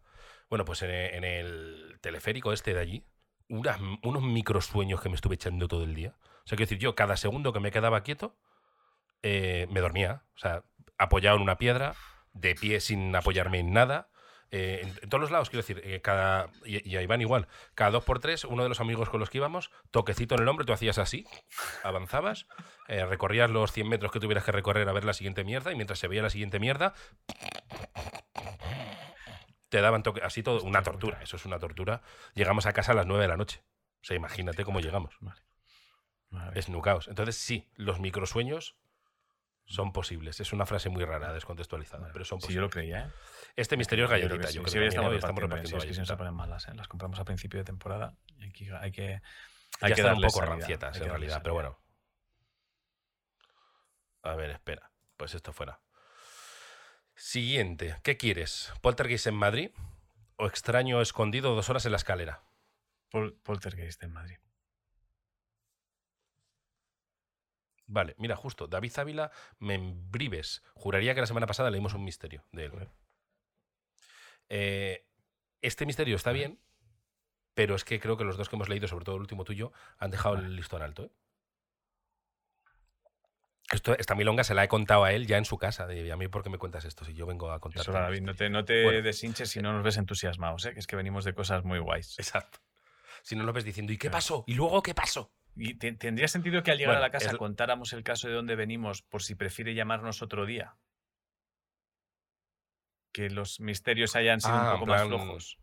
Speaker 2: Bueno, pues en, el teleférico este de allí, unos microsueños que me estuve echando todo el día. O sea, quiero decir, yo cada segundo que me quedaba quieto, eh, me dormía. O sea, apoyado en una piedra, de pie sin apoyarme en nada. Eh, en, en todos los lados, quiero decir, eh, cada, y, y a Iván igual, cada dos por tres, uno de los amigos con los que íbamos, toquecito en el hombro, tú hacías así, avanzabas, eh, recorrías los 100 metros que tuvieras que recorrer a ver la siguiente mierda, y mientras se veía la siguiente mierda, te daban toque, así todo, una tortura, eso es una tortura. Llegamos a casa a las 9 de la noche. O sea, imagínate cómo llegamos.
Speaker 1: Vale. Vale.
Speaker 2: Esnucaos. Entonces, sí, los microsueños son posibles. Es una frase muy rara, descontextualizada, pero son
Speaker 1: Sí, yo
Speaker 2: posibles.
Speaker 1: lo creía, ¿eh?
Speaker 2: Este misterio es
Speaker 1: Yo creo que
Speaker 2: galletita,
Speaker 1: sí.
Speaker 2: yo
Speaker 1: Sí,
Speaker 2: creo
Speaker 1: hoy
Speaker 2: que
Speaker 1: estamos
Speaker 2: estamos
Speaker 1: repartiendo, sí,
Speaker 2: repartiendo
Speaker 1: es que si no se
Speaker 2: galletita.
Speaker 1: ponen malas, ¿eh? Las compramos a principio de temporada y hay que... Hay que
Speaker 2: Ya
Speaker 1: hay que
Speaker 2: están un poco
Speaker 1: salida,
Speaker 2: rancietas, en realidad, pero bueno. A ver, espera. Pues esto fuera. Siguiente. ¿Qué quieres? ¿Poltergeist en Madrid o extraño escondido dos horas en la escalera?
Speaker 1: Pol- Poltergeist en Madrid.
Speaker 2: Vale, mira, justo. David Ávila, Membrives. Juraría que la semana pasada leímos un misterio de él. Eh, este misterio está bien, pero es que creo que los dos que hemos leído, sobre todo el último tuyo, han dejado el listón alto. ¿eh? Esto, esta milonga se la he contado a él ya en su casa. De, ¿Y a mí por qué me cuentas esto si yo vengo a contar?
Speaker 1: Eso, David, no te, no te
Speaker 2: Bueno.
Speaker 1: deshinches si no nos ves entusiasmados, ¿eh? Que es que venimos de cosas muy guays.
Speaker 2: Exacto. Si no lo ves diciendo, ¿y qué pasó? ¿Y luego qué pasó?
Speaker 1: ¿Y te- tendría sentido que al llegar
Speaker 2: Bueno,
Speaker 1: a la casa contáramos el caso de dónde venimos por si prefiere llamarnos otro día? Que los misterios hayan sido
Speaker 2: Ah,
Speaker 1: un
Speaker 2: en
Speaker 1: poco más flojos.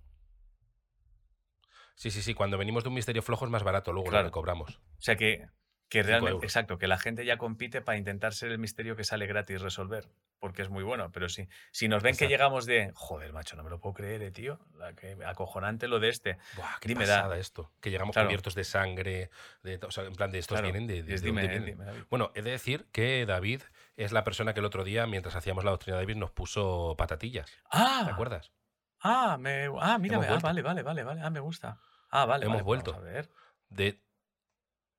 Speaker 2: Sí, sí, sí. Cuando venimos de un misterio flojo es más barato luego
Speaker 1: Claro.
Speaker 2: lo que cobramos.
Speaker 1: O sea que, Que realmente, exacto, que la gente ya compite para intentar ser el misterio que sale gratis resolver, porque es muy bueno, pero sí, si nos ven que llegamos de, joder, macho, no me lo puedo creer, eh, tío, la que acojonante lo de este.
Speaker 2: Buah, qué
Speaker 1: Dime, da.
Speaker 2: pasada esto. Que llegamos
Speaker 1: Claro.
Speaker 2: cubiertos de sangre. De, o sea, en plan, de estos
Speaker 1: Claro,
Speaker 2: vienen de. de-
Speaker 1: es
Speaker 2: de
Speaker 1: dime,
Speaker 2: dónde
Speaker 1: eh,
Speaker 2: vienen.
Speaker 1: dime, David.
Speaker 2: Bueno, he de decir que David es la persona que el otro día, mientras hacíamos la doctrina de David, nos puso patatillas. ¿Te
Speaker 1: Ah,
Speaker 2: acuerdas?
Speaker 1: ah, me, ah, mira,
Speaker 2: Hemos
Speaker 1: ah, vale, vale, vale, vale, ah, me gusta. Ah, vale,
Speaker 2: Hemos
Speaker 1: vale, pues
Speaker 2: vuelto.
Speaker 1: Vamos a ver.
Speaker 2: De.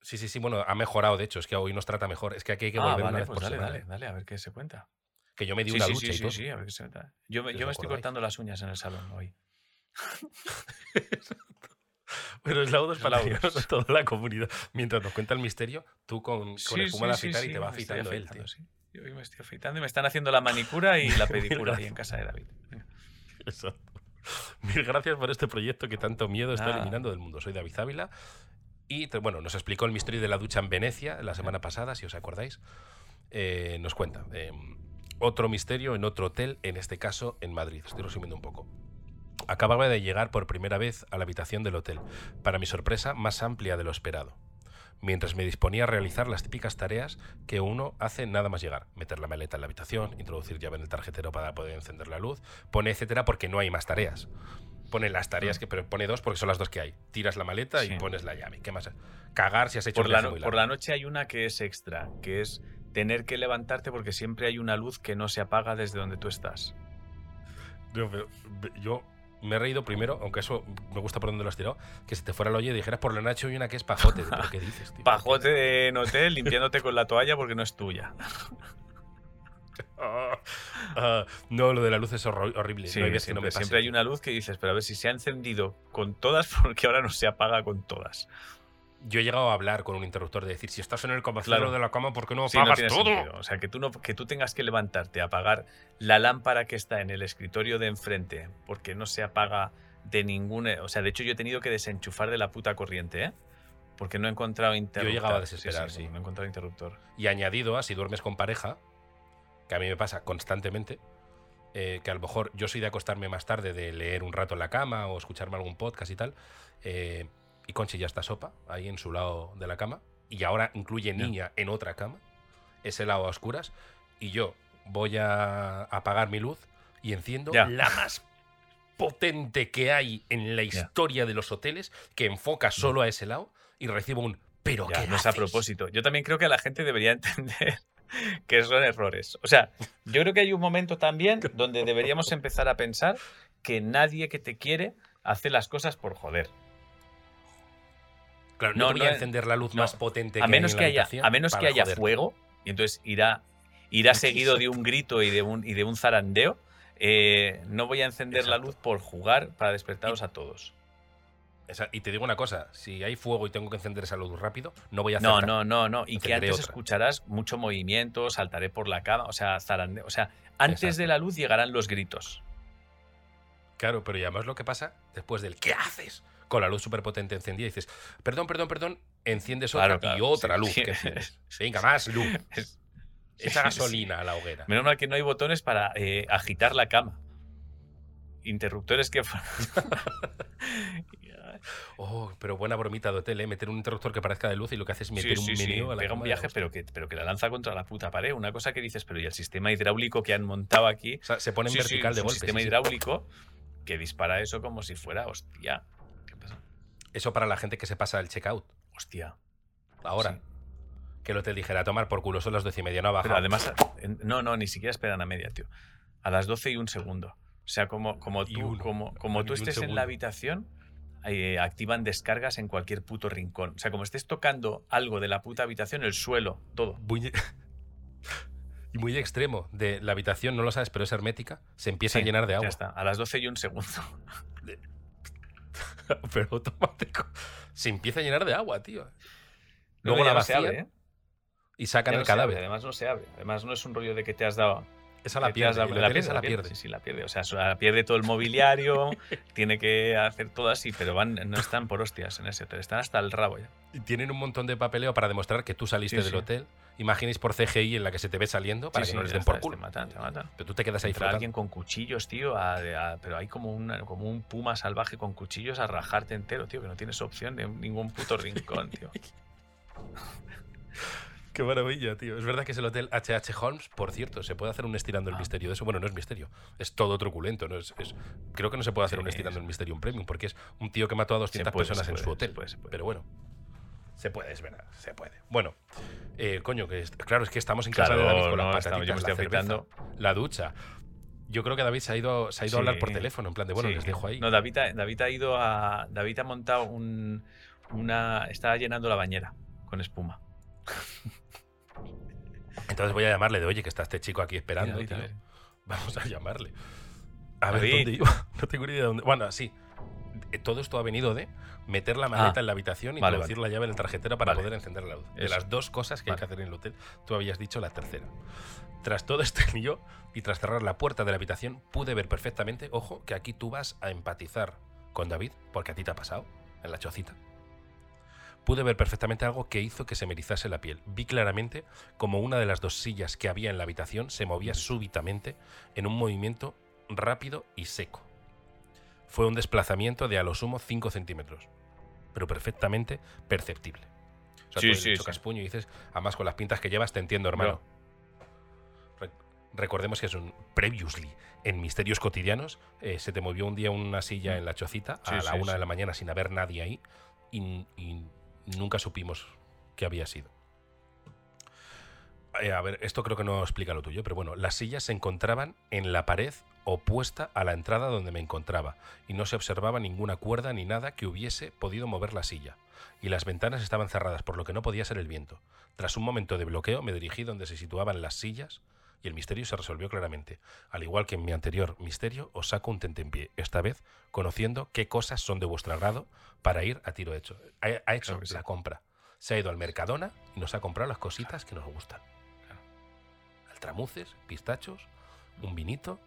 Speaker 2: Sí, sí, sí, bueno, ha mejorado, de hecho, es que hoy nos trata mejor. Es que aquí hay que
Speaker 1: ah,
Speaker 2: volver
Speaker 1: vale,
Speaker 2: una vez
Speaker 1: pues
Speaker 2: por
Speaker 1: dale,
Speaker 2: semana.
Speaker 1: dale, dale, a ver qué se cuenta.
Speaker 2: Que yo me di
Speaker 1: Sí,
Speaker 2: una
Speaker 1: sí,
Speaker 2: ducha
Speaker 1: sí,
Speaker 2: y
Speaker 1: sí,
Speaker 2: todo.
Speaker 1: sí, a ver qué se cuenta. Yo, me- yo me estoy cortando las uñas en el salón hoy.
Speaker 2: Pero es laudos para a toda la comunidad. Mientras nos cuenta el misterio, tú con, con
Speaker 1: Sí,
Speaker 2: espuma de
Speaker 1: sí, sí,
Speaker 2: afeitar y
Speaker 1: sí,
Speaker 2: te va afeitando él, tío.
Speaker 1: sí. Yo hoy me estoy afeitando y me están haciendo la manicura y la pedicura ahí en casa de David.
Speaker 2: Exacto. Mil gracias por este proyecto que tanto miedo está eliminando del mundo. Soy David Ávila. Y bueno, nos explicó el misterio de la ducha en Venecia la semana pasada, si os acordáis. Eh, nos cuenta. eh, otro misterio en otro hotel, en este caso en Madrid. Estoy resumiendo un poco. Acababa de llegar por primera vez a la habitación del hotel, para mi sorpresa más amplia de lo esperado. Mientras me disponía a realizar las típicas tareas que uno hace nada más llegar, meter la maleta en la habitación, introducir llave en el tarjetero para poder encender la luz, pone etcétera porque no hay más tareas. Pone las tareas que pero pone dos porque son las dos que hay. Tiras la maleta
Speaker 1: Sí.
Speaker 2: y pones la llave. ¿Qué más? Cagar si has hecho
Speaker 1: Por
Speaker 2: un
Speaker 1: la, no-
Speaker 2: muy
Speaker 1: por la noche hay una que es extra, que es tener que levantarte porque siempre hay una luz que no se apaga desde donde tú estás.
Speaker 2: Yo me he reído primero, aunque eso me gusta por donde lo has tirado, que si te fuera el oye dijeras por la noche hay una que es pajote. ¿Pero qué dices, tío?
Speaker 1: Pajote en hotel limpiándote con la toalla porque no es tuya.
Speaker 2: Ah, no, lo de la luz es horrible.
Speaker 1: Sí,
Speaker 2: no hay veces que no
Speaker 1: siempre,
Speaker 2: me pase,
Speaker 1: siempre hay una luz que dices, pero a ver si se ha encendido con todas porque ahora no se apaga con todas.
Speaker 2: Yo he llegado a hablar con un interruptor de decir, si estás en el cabecero
Speaker 1: Claro.
Speaker 2: de la cama, ¿por qué no
Speaker 1: Sí, no
Speaker 2: apagas
Speaker 1: tiene
Speaker 2: todo?
Speaker 1: sentido. O sea, que tú, no, que tú tengas que levantarte a apagar la lámpara que está en el escritorio de enfrente porque no se apaga de ninguna... O sea, de hecho yo he tenido que desenchufar de la puta corriente, ¿eh? Porque no he encontrado interruptor.
Speaker 2: llegaba a desesperar, sí.
Speaker 1: No he encontrado interruptor.
Speaker 2: Y añadido a si duermes con pareja, que a mí me pasa constantemente, eh, que a lo mejor yo soy de acostarme más tarde, de leer un rato en la cama o escucharme algún podcast y tal, eh, y Conchi ya está sopa ahí en su lado de la cama, y ahora incluye niña en otra cama, ese lado a oscuras, y yo voy a apagar mi luz y enciendo
Speaker 1: Ya.
Speaker 2: la más potente que hay en la historia de los hoteles, que enfoca solo a ese lado, y recibo un... Pero
Speaker 1: Ya,
Speaker 2: qué
Speaker 1: no es a
Speaker 2: haces?".
Speaker 1: propósito. Yo también creo que la gente debería entender que son errores. O sea, yo creo que hay un momento también donde deberíamos empezar a pensar que nadie que te quiere hace las cosas por joder.
Speaker 2: Claro, no,
Speaker 1: No,
Speaker 2: voy
Speaker 1: no
Speaker 2: a encender la luz
Speaker 1: no.
Speaker 2: más potente
Speaker 1: A
Speaker 2: que
Speaker 1: menos
Speaker 2: hay en
Speaker 1: que haya, a menos que haya
Speaker 2: joder.
Speaker 1: fuego, y entonces irá, irá seguido de un grito y de un, y de un zarandeo. eh, no voy a encender la luz por jugar para despertaros a todos.
Speaker 2: Esa- y te digo una cosa, si hay fuego y tengo que encender esa luz rápido, no voy a
Speaker 1: No,
Speaker 2: acertar.
Speaker 1: no, no, no. Y que antes
Speaker 2: otra.
Speaker 1: escucharás mucho movimiento, saltaré por la cama, o sea, zarandeo. O sea, antes
Speaker 2: Exacto.
Speaker 1: de la luz llegarán los gritos.
Speaker 2: Claro, pero y además lo que pasa después del ¿qué haces? Con la luz súper potente encendida y dices, perdón, perdón, perdón, enciendes otra
Speaker 1: Claro,
Speaker 2: y otra
Speaker 1: sí,
Speaker 2: luz.
Speaker 1: sí.
Speaker 2: que enciendes. Venga, más luz.
Speaker 1: Es-
Speaker 2: Echa
Speaker 1: sí,
Speaker 2: gasolina a la hoguera.
Speaker 1: Menos mal que no hay botones para eh, agitar la cama. Interruptores que.
Speaker 2: Oh, pero buena bromita de hotel, ¿eh? Meter un interruptor que parezca de luz y lo que hace es meter
Speaker 1: Sí,
Speaker 2: un
Speaker 1: sí,
Speaker 2: a la
Speaker 1: pega un viaje, pero que, pero que la lanza contra la puta pared. Una cosa que dices, pero ¿y el sistema hidráulico que han montado aquí?
Speaker 2: O sea, se pone en vertical de
Speaker 1: un
Speaker 2: golpe.
Speaker 1: sistema
Speaker 2: sí, sí.
Speaker 1: hidráulico que dispara eso como si fuera, hostia. ¿Qué pasa?
Speaker 2: Eso para la gente que se pasa el checkout.
Speaker 1: Hostia.
Speaker 2: Ahora, que el hotel dijera, a tomar por culo, son las doce y media, no ha
Speaker 1: Pero además, no, no, ni siquiera esperan a media, tío. A las 12 y un segundo. O sea, como, como tú,
Speaker 2: uno.
Speaker 1: como, tú estés en la habitación, eh, activan descargas en cualquier puto rincón. O sea, como estés tocando algo de la puta habitación, el suelo, todo.
Speaker 2: muy, y muy extremo. De la habitación, no lo sabes, pero es hermética, se empieza a llenar de agua.
Speaker 1: Ya está, a las 12 y un segundo.
Speaker 2: pero automático. Se empieza a llenar de agua, tío.
Speaker 1: No,
Speaker 2: Luego la
Speaker 1: no se
Speaker 2: vacían
Speaker 1: abre, ¿eh?
Speaker 2: y sacan
Speaker 1: Ya
Speaker 2: el
Speaker 1: no abre,
Speaker 2: cadáver.
Speaker 1: además no se abre. Además no es un rollo de que te has dado.
Speaker 2: Esa la pierde. hotel esa la pierde.
Speaker 1: Sí, sí, la pierde. O sea, la pierde todo el mobiliario, tiene que hacer todo así, pero van, no están por hostias en ese hotel, están hasta el rabo ya.
Speaker 2: Y tienen un montón de papeleo para demostrar que tú saliste
Speaker 1: Sí,
Speaker 2: del
Speaker 1: sí.
Speaker 2: hotel. Imaginéis por CGI en la que se te ve saliendo para
Speaker 1: Sí,
Speaker 2: que no les den
Speaker 1: está,
Speaker 2: por culo.
Speaker 1: Te matan, te matan.
Speaker 2: Pero tú te quedas ahí flotando.
Speaker 1: alguien con cuchillos, tío, a- a- pero hay como, una- como un puma salvaje con cuchillos a rajarte entero, tío, que no tienes opción de ningún puto rincón, tío.
Speaker 2: Qué maravilla, tío. Es verdad que es el hotel HH Holmes, por cierto, se puede hacer un estirando el
Speaker 1: Ah.
Speaker 2: misterio de eso. Bueno, no es misterio, es todo truculento. ¿no? Es, es- creo que no se puede hacer
Speaker 1: Sí,
Speaker 2: un estirando el misterio un premium, porque es un tío que mató a 200
Speaker 1: puede, se
Speaker 2: personas en su
Speaker 1: se
Speaker 2: hotel.
Speaker 1: puede, se puede.
Speaker 2: Pero bueno, se puede, es verdad, se puede. Bueno, eh, coño, que es- claro, es que estamos en
Speaker 1: Claro,
Speaker 2: casa de David con
Speaker 1: no,
Speaker 2: las
Speaker 1: estamos- yo
Speaker 2: patatitas,
Speaker 1: me
Speaker 2: la
Speaker 1: estoy
Speaker 2: cerveza,
Speaker 1: afeitando.
Speaker 2: la ducha. Yo creo que David se ha ido, se ha ido a hablar por teléfono, en plan de, bueno,
Speaker 1: Sí.
Speaker 2: les dejo ahí.
Speaker 1: No, David ha, David ha ido a. David ha montado un. Una. Estaba llenando la bañera con espuma.
Speaker 2: Entonces voy a llamarle de, oye, que está este chico aquí esperando.
Speaker 1: David, a
Speaker 2: tío. Vamos a llamarle. A ver dónde iba. No tengo ni idea de dónde. Bueno, sí. Eh, Todo esto ha venido de meter la maleta
Speaker 1: Ah.
Speaker 2: en la habitación y
Speaker 1: Vale,
Speaker 2: introducir la llave en el tarjetero para
Speaker 1: Vale.
Speaker 2: poder encender la luz. De las dos cosas que hay
Speaker 1: Vale.
Speaker 2: que hacer en el hotel, tú habías dicho la tercera. Tras todo este lío y tras cerrar la puerta de la habitación, pude ver perfectamente, ojo, que aquí tú vas a empatizar con David, porque a ti te ha pasado en la chocita. Pude ver perfectamente algo que hizo que se me erizase la piel. Vi claramente como una de las dos sillas que había en la habitación se movía súbitamente en un movimiento rápido y seco. Fue un desplazamiento de a lo sumo 5 centímetros, pero perfectamente perceptible. O sea,
Speaker 1: Sí,
Speaker 2: tú
Speaker 1: sí,
Speaker 2: chocas puño y dices, además con las pintas que llevas te entiendo, hermano. Re- Recordemos que es un previously en Misterios Cotidianos. eh, se te movió un día una silla en la chocita a la una de la mañana sin haber nadie ahí y, y nunca supimos qué había sido. Eh, a ver, esto creo que no explica lo tuyo, pero bueno, las sillas se encontraban en la pared opuesta a la entrada donde me encontraba y no se observaba ninguna cuerda ni nada que hubiese podido mover la silla. Y las ventanas estaban cerradas, por lo que no podía ser el viento. Tras un momento de bloqueo me dirigí donde se situaban las sillas y el misterio se resolvió claramente. Al igual que en mi anterior misterio, os saco un tentempié, esta vez conociendo qué cosas son de vuestro agrado para ir a tiro hecho. Ha, ha hecho
Speaker 1: Claro que sí.
Speaker 2: la compra. Se ha ido al Mercadona y nos ha comprado las cositas que nos gustan. Altramuces, pistachos, un vinito,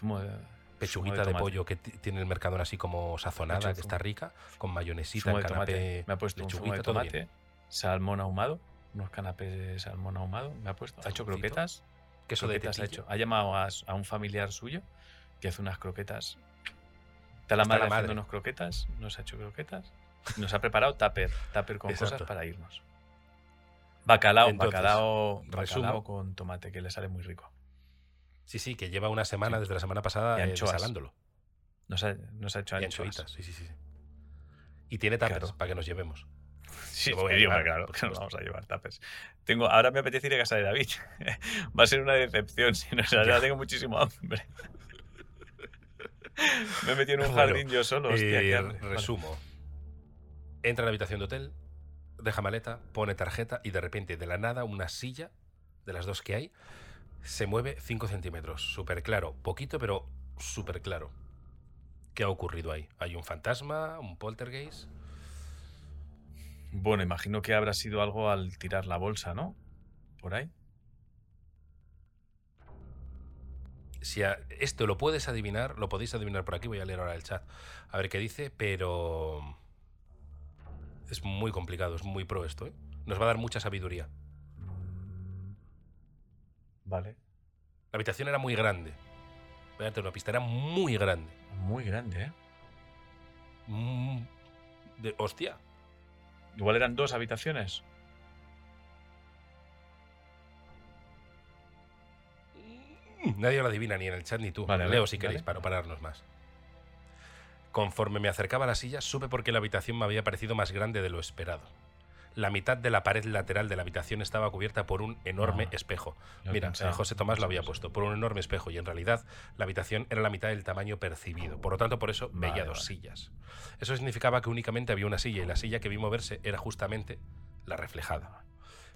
Speaker 1: de.
Speaker 2: pechuguita de, pollo que ti- tiene el Mercadona así como sazonada, que está rica, con mayonesita, canapé.
Speaker 1: Me ha puesto un de tomate. Salmón ahumado. Unos canapés de salmón ahumado. Me ha puesto. Ha hecho croquetas.
Speaker 2: Queso de
Speaker 1: ha hecho. Ha llamado a, a un familiar suyo que hace unas croquetas. Está la
Speaker 2: Está
Speaker 1: madre
Speaker 2: la madre.
Speaker 1: haciendo unas croquetas. Nos ha hecho croquetas. Nos ha preparado tupper. Tupper con
Speaker 2: Exacto.
Speaker 1: cosas para irnos. Bacalao,
Speaker 2: Entonces,
Speaker 1: bacalao, bacalao con tomate que le sale muy rico.
Speaker 2: Sí, sí, que lleva una semana
Speaker 1: Sí.
Speaker 2: desde la semana pasada eh, desalándolo.
Speaker 1: Nos ha, nos ha hecho
Speaker 2: Y
Speaker 1: anchoas.
Speaker 2: anchoitas, sí, sí, sí. Y tiene tuppers
Speaker 1: Claro.
Speaker 2: para que nos llevemos.
Speaker 1: Sí,
Speaker 2: voy a llevar,
Speaker 1: claro,
Speaker 2: por
Speaker 1: que nos vamos a llevar tapes. Tengo, ahora me apetece ir a casa de David. Va a ser una decepción, si no, o sea,
Speaker 2: Ya.
Speaker 1: tengo muchísimo hambre. me he metido en un
Speaker 2: Bueno,
Speaker 1: jardín yo solo, hostia,
Speaker 2: Eh.
Speaker 1: Vale.
Speaker 2: resumo. Entra a la habitación de hotel, deja maleta, pone tarjeta y de repente, de la nada, una silla, de las dos que hay, se mueve 5 centímetros. Súper claro. Poquito, pero súper claro. ¿Qué ha ocurrido ahí? ¿Hay un fantasma? ¿Un poltergeist?
Speaker 1: Bueno, imagino que habrá sido algo al tirar la bolsa, ¿no? Por ahí.
Speaker 2: Si a- esto lo puedes adivinar, lo podéis adivinar por aquí, voy a leer ahora el chat, a ver qué dice, pero es muy complicado, es muy pro esto, ¿eh? Nos va a dar mucha sabiduría.
Speaker 1: Vale.
Speaker 2: La habitación era muy grande. Voy a darte una pista, era muy grande.
Speaker 1: Muy grande, ¿eh?
Speaker 2: Mm, de, hostia.
Speaker 1: Igual eran dos habitaciones.
Speaker 2: Mm, Nadie lo adivina, ni en el chat ni tú.
Speaker 1: Vale,
Speaker 2: Leo si queréis,
Speaker 1: vale.
Speaker 2: para no pararnos más. Conforme me acercaba a la silla, supe por qué la habitación me había parecido más grande de lo esperado. La mitad de la pared lateral de la habitación estaba cubierta por un enorme
Speaker 1: Ah,
Speaker 2: espejo. Mira,
Speaker 1: pensaba,
Speaker 2: José Tomás lo había puesto, por un enorme espejo, y en realidad la habitación era la mitad del tamaño percibido. Por lo tanto, por eso veía dos
Speaker 1: vale.
Speaker 2: sillas. Eso significaba que únicamente había una silla, y la silla que vi moverse era justamente la reflejada.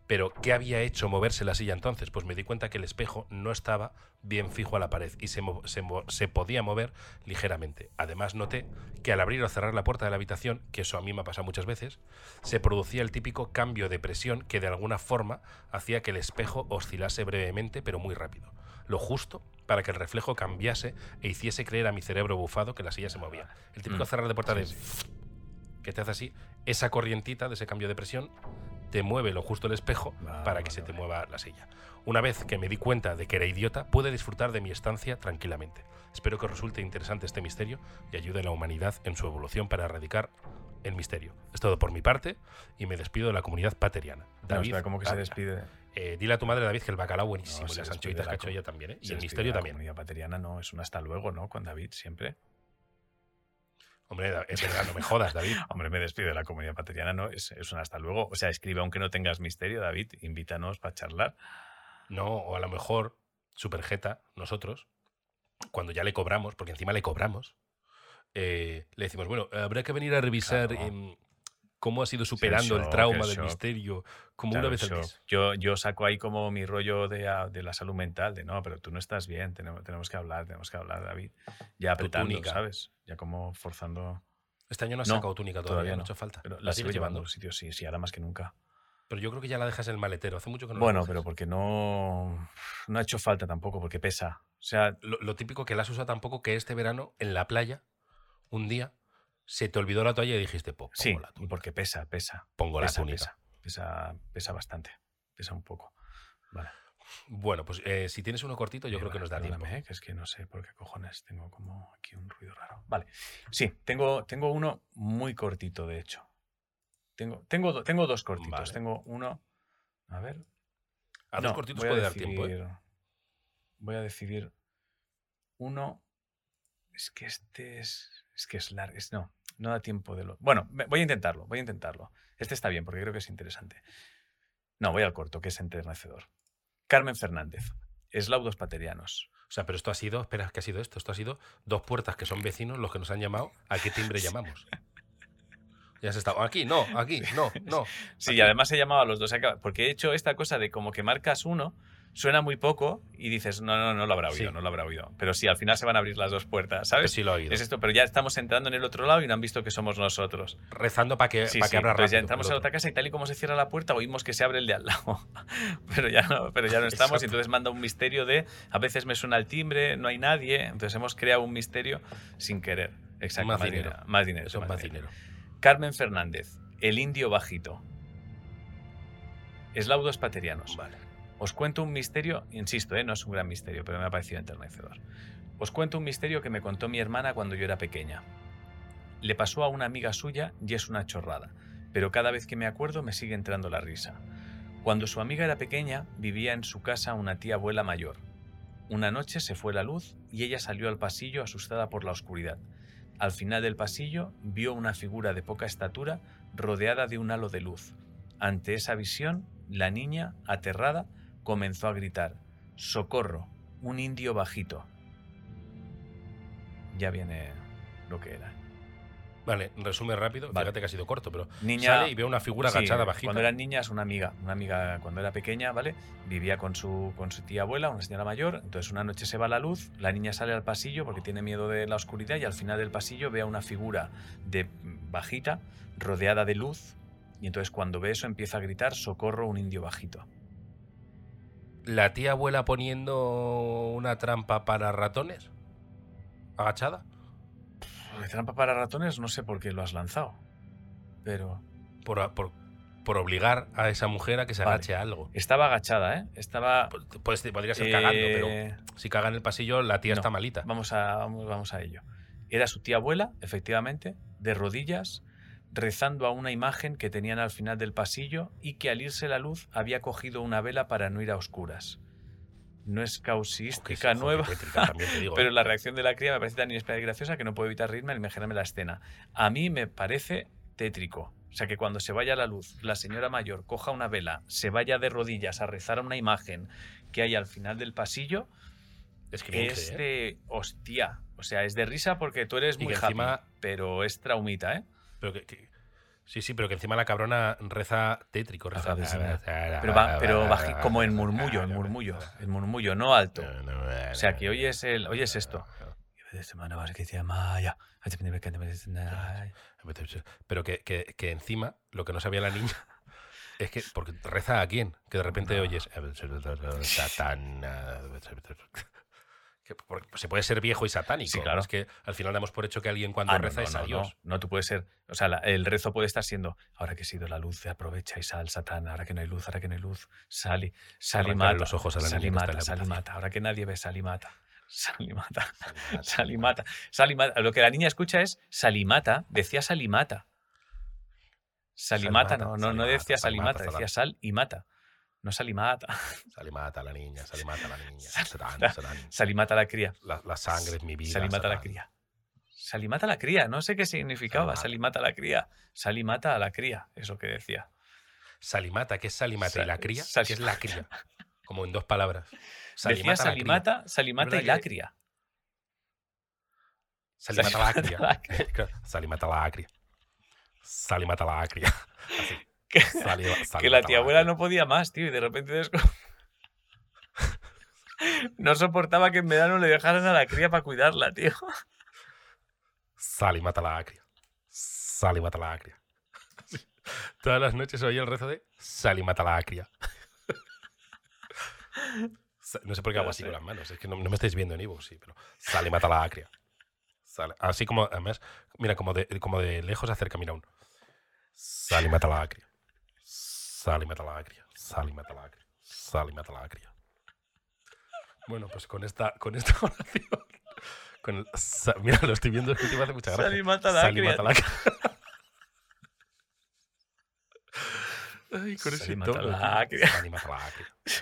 Speaker 2: Pero, ¿qué había hecho moverse la silla entonces? Pues me di cuenta que el espejo no estaba bien fijo a la pared y se, podía mover ligeramente. Además, noté que al abrir o cerrar la puerta de la habitación, que eso a mí me ha pasado muchas veces, se producía el típico cambio de presión que de alguna forma hacía que el espejo oscilase brevemente pero muy rápido. Lo justo para que el reflejo cambiase e hiciese creer a mi cerebro bufado que la silla se movía. El típico
Speaker 1: Mm,
Speaker 2: cerrar de puerta
Speaker 1: sí,
Speaker 2: de
Speaker 1: sí.
Speaker 2: que te hace así, esa corrientita de ese cambio de presión te mueve lo justo el espejo
Speaker 1: Vale,
Speaker 2: para que
Speaker 1: vale,
Speaker 2: se te
Speaker 1: vale.
Speaker 2: mueva la silla. Una vez que me di cuenta de que era idiota, pude disfrutar de mi estancia tranquilamente. Espero que os resulte interesante este misterio y ayude a la humanidad en su evolución para erradicar el misterio. Es todo por mi parte y me despido de la comunidad pateriana.
Speaker 1: No,
Speaker 2: David,
Speaker 1: espera, ¿cómo que se
Speaker 2: ah,
Speaker 1: despide?
Speaker 2: eh, dile a tu madre, David, que el bacalao buenísimo
Speaker 1: No,
Speaker 2: y las anchoitas
Speaker 1: la
Speaker 2: ella también, ¿eh? Y el misterio
Speaker 1: la
Speaker 2: también.
Speaker 1: comunidad pateriana no, es un hasta luego, ¿no? Con David siempre.
Speaker 2: Hombre, es verdad, no me jodas, David.
Speaker 1: Hombre, me despido de la comunidad pateriana, no, es, es un hasta luego. O sea, escribe aunque no tengas misterio, David, invítanos para charlar.
Speaker 2: No, o a lo mejor Superjeta, nosotros, cuando ya le cobramos, porque encima le cobramos, eh, le decimos, bueno, habrá que venir a revisar
Speaker 1: Claro.
Speaker 2: Cómo ha sido superando el
Speaker 1: shock,
Speaker 2: trauma
Speaker 1: el
Speaker 2: del misterio, como
Speaker 1: Claro,
Speaker 2: una vez al mes.
Speaker 1: Yo, yo saco ahí como mi rollo de, a- de la salud mental, de no, pero tú no estás bien, tenemos, tenemos que hablar, tenemos que hablar, David. Ya apretando,
Speaker 2: túnica.
Speaker 1: ¿sabes? Ya como forzando.
Speaker 2: Este año no has
Speaker 1: No,
Speaker 2: sacado túnica todavía,
Speaker 1: todavía
Speaker 2: no ha
Speaker 1: no.
Speaker 2: hecho falta.
Speaker 1: Pero
Speaker 2: la
Speaker 1: sigo llevando sitios, sí, sí, ahora más que nunca.
Speaker 2: Pero yo creo que ya la dejas en el maletero. Hace mucho que no la
Speaker 1: Bueno, pero porque no, no ha hecho falta tampoco, porque pesa. O sea,
Speaker 2: Lo, lo típico que la has usado tampoco que este verano en la playa, un día, se te olvidó la toalla y dijiste, pues
Speaker 1: sí,
Speaker 2: pongo la túnica.
Speaker 1: porque pesa, pesa.
Speaker 2: Pongo la
Speaker 1: pesa,
Speaker 2: túnica.
Speaker 1: pesa, pesa, pesa bastante. Pesa un poco. Vale.
Speaker 2: Bueno, pues eh, si tienes uno cortito, yo
Speaker 1: Eh,
Speaker 2: creo que nos da tiempo.
Speaker 1: eh, que es que no sé por qué cojones tengo como aquí un ruido raro. Vale. Sí, tengo, tengo uno muy cortito, de hecho. Tengo, tengo, tengo dos cortitos.
Speaker 2: Vale.
Speaker 1: Tengo uno. A ver.
Speaker 2: A dos
Speaker 1: no,
Speaker 2: cortitos
Speaker 1: voy a
Speaker 2: puede dar tiempo. ¿eh?
Speaker 1: Voy a decidir uno. Es que este es. Es que es largo. Es, no, no da tiempo de lo. Bueno, voy a intentarlo, voy a intentarlo. Este está bien porque creo que es interesante. No, voy al corto, que es enternecedor. Carmen Fernández. Eslaudos paterianos.
Speaker 2: O sea, pero esto ha sido, espera, ¿qué ha sido esto? Esto ha sido dos puertas que son vecinos los que nos han llamado. ¿A qué timbre llamamos? Ya has estado. Aquí, no, aquí, no, no.
Speaker 1: Sí,
Speaker 2: Aquí.
Speaker 1: y además he llamado a los dos. Porque he hecho esta cosa de como que marcas uno, suena muy poco y dices, no, no, no lo habrá oído,
Speaker 2: Sí.
Speaker 1: no lo habrá oído. Pero sí, al final se van a abrir las dos puertas, ¿sabes?
Speaker 2: Pues sí lo he oído.
Speaker 1: Es esto, pero ya estamos entrando en el otro lado y no han visto que somos nosotros.
Speaker 2: Rezando para que,
Speaker 1: Sí,
Speaker 2: que abra
Speaker 1: ya
Speaker 2: rápido
Speaker 1: entramos
Speaker 2: el
Speaker 1: a otra casa y tal y como se cierra la puerta oímos que se abre el de al lado. pero ya no, pero ya no estamos y entonces manda un misterio de a veces me suena el timbre, no hay nadie, entonces hemos creado un misterio sin querer. Exacto,
Speaker 2: Más
Speaker 1: más,
Speaker 2: dinero.
Speaker 1: dinero. Más dinero.
Speaker 2: Eso es
Speaker 1: más
Speaker 2: más
Speaker 1: dinero.
Speaker 2: dinero.
Speaker 1: Carmen Fernández, el indio bajito. Eslaudos paterianos.
Speaker 2: Vale.
Speaker 1: Os cuento un misterio, insisto, ¿eh? no es un gran misterio, pero me ha parecido enternecedor. Os cuento un misterio que me contó mi hermana cuando yo era pequeña. Le pasó a una amiga suya y es una chorrada, pero cada vez que me acuerdo me sigue entrando la risa. Cuando su amiga era pequeña, vivía en su casa una tía abuela mayor. Una noche se fue la luz y ella salió al pasillo asustada por la oscuridad. Al final del pasillo vio una figura de poca estatura rodeada de un halo de luz. Ante esa visión, la niña, aterrada, comenzó a gritar, ¡Socorro! Un indio bajito. Ya viene lo que era.
Speaker 2: Vale, resume rápido.
Speaker 1: Vale.
Speaker 2: Fíjate que ha sido corto, pero
Speaker 1: Niña,
Speaker 2: sale y ve una figura
Speaker 1: Sí,
Speaker 2: agachada bajita.
Speaker 1: Cuando era niña es una amiga, una amiga cuando era pequeña, ¿vale? Vivía con su, con su tía abuela, una señora mayor, entonces una noche se va la luz, la niña sale al pasillo porque tiene miedo de la oscuridad y al final del pasillo ve a una figura de bajita rodeada de luz y entonces cuando ve eso empieza a gritar socorro un indio bajito.
Speaker 2: La tía abuela poniendo una trampa para ratones. Agachada.
Speaker 1: De trampa para ratones no sé por qué lo has lanzado, pero
Speaker 2: Por, por, por obligar a esa mujer a que se
Speaker 1: Vale.
Speaker 2: agache a algo.
Speaker 1: estaba agachada, ¿eh? Estaba
Speaker 2: Pues, podría ser cagando, pero
Speaker 1: eh,
Speaker 2: si caga en el pasillo, la tía
Speaker 1: no.
Speaker 2: está malita.
Speaker 1: Vamos a, vamos, vamos a ello. Era su tía abuela, efectivamente, de rodillas, rezando a una imagen que tenían al final del pasillo y que al irse la luz había cogido una vela para no ir a oscuras. No es causística nueva,
Speaker 2: digo,
Speaker 1: pero
Speaker 2: ¿eh?
Speaker 1: la reacción de la cría me parece tan inesperada y graciosa que no puedo evitar reírme al imaginarme la escena. A mí me parece tétrico. O sea, que cuando se vaya la luz, la señora mayor coja una vela, se vaya de rodillas a rezar a una imagen que hay al final del pasillo,
Speaker 2: Es cringe,
Speaker 1: es
Speaker 2: ¿eh?
Speaker 1: de hostia. O sea, es de risa porque tú eres muy
Speaker 2: que
Speaker 1: happy,
Speaker 2: encima-
Speaker 1: pero es traumita, ¿eh?
Speaker 2: Pero que- que- sí, sí, pero que encima la cabrona reza tétrico. Reza,
Speaker 1: Pero, va, pero como en murmullo, en murmullo, en murmullo, no alto. O sea, que oyes, el, oyes esto.
Speaker 2: Pero que, que, que encima, lo que no sabía la niña es que, porque reza a quién, que de repente oyes. Que se puede ser viejo y satánico.
Speaker 1: Sí, claro.
Speaker 2: Es que al final damos por hecho que alguien cuando
Speaker 1: Ah,
Speaker 2: reza
Speaker 1: no,
Speaker 2: es
Speaker 1: no,
Speaker 2: a. Dios.
Speaker 1: No, tú puedes ser. O sea, la- el rezo puede estar siendo. Ahora que ha sido la luz, aprovecha y sal, Satán. Ahora que no hay luz, ahora que no hay luz, sal y, sal y mata.
Speaker 2: los ojos a la
Speaker 1: sal y mata, sal y mata. Ahora que nadie ve, sal y mata. Sal y mata. Sal y mata. Sal y mata. Lo que la niña escucha es salimata. Decía salimata. Salimata,
Speaker 2: Salimata,
Speaker 1: no, no, no decía
Speaker 2: salimata,
Speaker 1: decía sal y mata. No salimata.
Speaker 2: Salimata la niña, salimata la niña.
Speaker 1: Salimata.
Speaker 2: serán.
Speaker 1: Salimata la cría.
Speaker 2: La, la sangre es mi vida.
Speaker 1: Salimata la
Speaker 2: serán.
Speaker 1: cría. Salimata la cría, no sé qué significaba.
Speaker 2: Salimata.
Speaker 1: Salimata la cría. Salimata a la cría, eso que decía.
Speaker 2: Salimata, ¿qué es Salimata?
Speaker 1: Sa-
Speaker 2: ¿Y la cría?
Speaker 1: sal-
Speaker 2: ¿Qué es la cría? Como en dos palabras.
Speaker 1: decía
Speaker 2: Salimata la.
Speaker 1: Salimata, Salimata y
Speaker 2: ¿Verdad
Speaker 1: la cría.
Speaker 2: Salimata la
Speaker 1: Salimata
Speaker 2: cría.
Speaker 1: la cría.
Speaker 2: Claro, Salimata la cría. Salimata la cría. Así.
Speaker 1: Que, que la tía abuela no podía más, tío, y de repente desco- no soportaba que en verano le dejaran a la cría para cuidarla, tío.
Speaker 2: Salimata la cría. Salimata la cría. Todas las noches oía el rezo de Salimata la cría. No sé por qué hago así con las manos. Es que no, no me estáis viendo en Ivo, sí, pero Salimata la cría. Sale- Así como, además, mira, como de, como de lejos se acerca, mira un. Salimata la cría. Salimata la cría. Salimata la cría. Salimata la cría. Bueno, pues con esta, con esta oración. Con el, sa- mira, lo estoy viendo, es que te hace mucha gracia.
Speaker 1: La
Speaker 2: Salimata
Speaker 1: cría.
Speaker 2: la cría. Ay, con ese tono,
Speaker 1: la cría.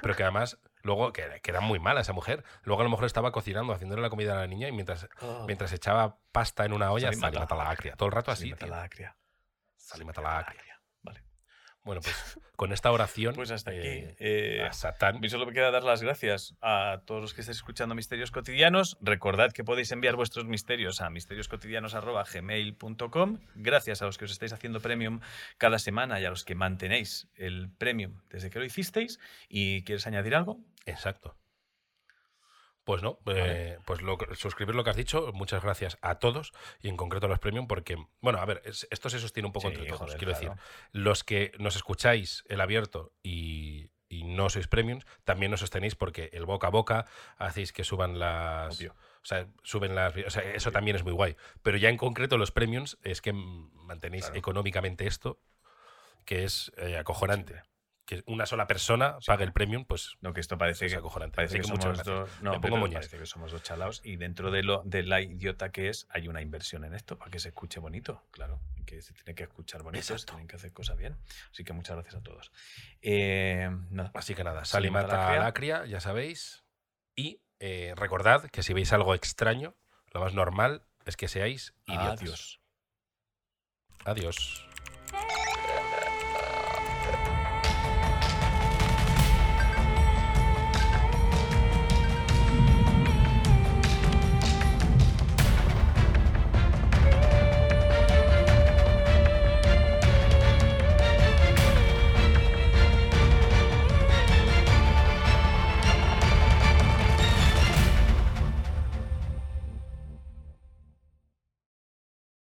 Speaker 2: Pero que además, luego, que, que era muy mala esa mujer. Luego a lo mejor estaba cocinando, haciéndole la comida a la niña y mientras,
Speaker 1: Oh,
Speaker 2: mientras echaba pasta en una olla,
Speaker 1: Salimata.
Speaker 2: la acria. Todo el rato así,
Speaker 1: Salimata la cría.
Speaker 2: Salimata la acria. Bueno, pues con esta oración.
Speaker 1: Pues hasta aquí.
Speaker 2: eh,
Speaker 1: Eh,
Speaker 2: a Satán.
Speaker 1: A mí solo me queda dar las gracias a todos los que estáis escuchando Misterios Cotidianos. Recordad que podéis enviar vuestros misterios a misterioscotidianos.gmail.com. Gracias a los que os estáis haciendo premium cada semana y a los que mantenéis el premium desde que lo hicisteis. ¿Y quieres añadir algo?
Speaker 2: Exacto. Pues no,
Speaker 1: Vale.
Speaker 2: eh, pues lo, suscribir lo que has dicho, muchas gracias a todos y en concreto a los premium porque, bueno, a ver, es- esto se sostiene un poco
Speaker 1: Sí,
Speaker 2: entre todos,
Speaker 1: joder,
Speaker 2: quiero
Speaker 1: claro.
Speaker 2: decir, los que nos escucháis el abierto y, y no sois premiums, también nos sostenéis porque el boca a boca hacéis que suban las...
Speaker 1: Obvio.
Speaker 2: O sea, suben las... O sea, eso también es muy guay. Pero ya en concreto los premiums es que mantenéis
Speaker 1: Claro.
Speaker 2: económicamente esto, que es eh, acojonante. Que una sola persona pague el premium, pues
Speaker 1: No, que esto parece
Speaker 2: es
Speaker 1: que,
Speaker 2: acojonante.
Speaker 1: parece que
Speaker 2: que
Speaker 1: somos dos. No,
Speaker 2: Me pongo moñas.
Speaker 1: parece que somos dos chalaos y dentro de lo de la idiota que es, hay una inversión en esto para que se escuche bonito. Claro, que se tiene que escuchar bonito, se tienen que hacer cosas bien. Así que muchas gracias a todos. Eh, nada.
Speaker 2: Así que nada,
Speaker 1: Salimata
Speaker 2: Salimata
Speaker 1: Lacria.
Speaker 2: Lacria, ya sabéis. Y eh, recordad que si veis algo extraño, lo más normal es que seáis idiotas.
Speaker 1: Adiós.
Speaker 2: Adiós.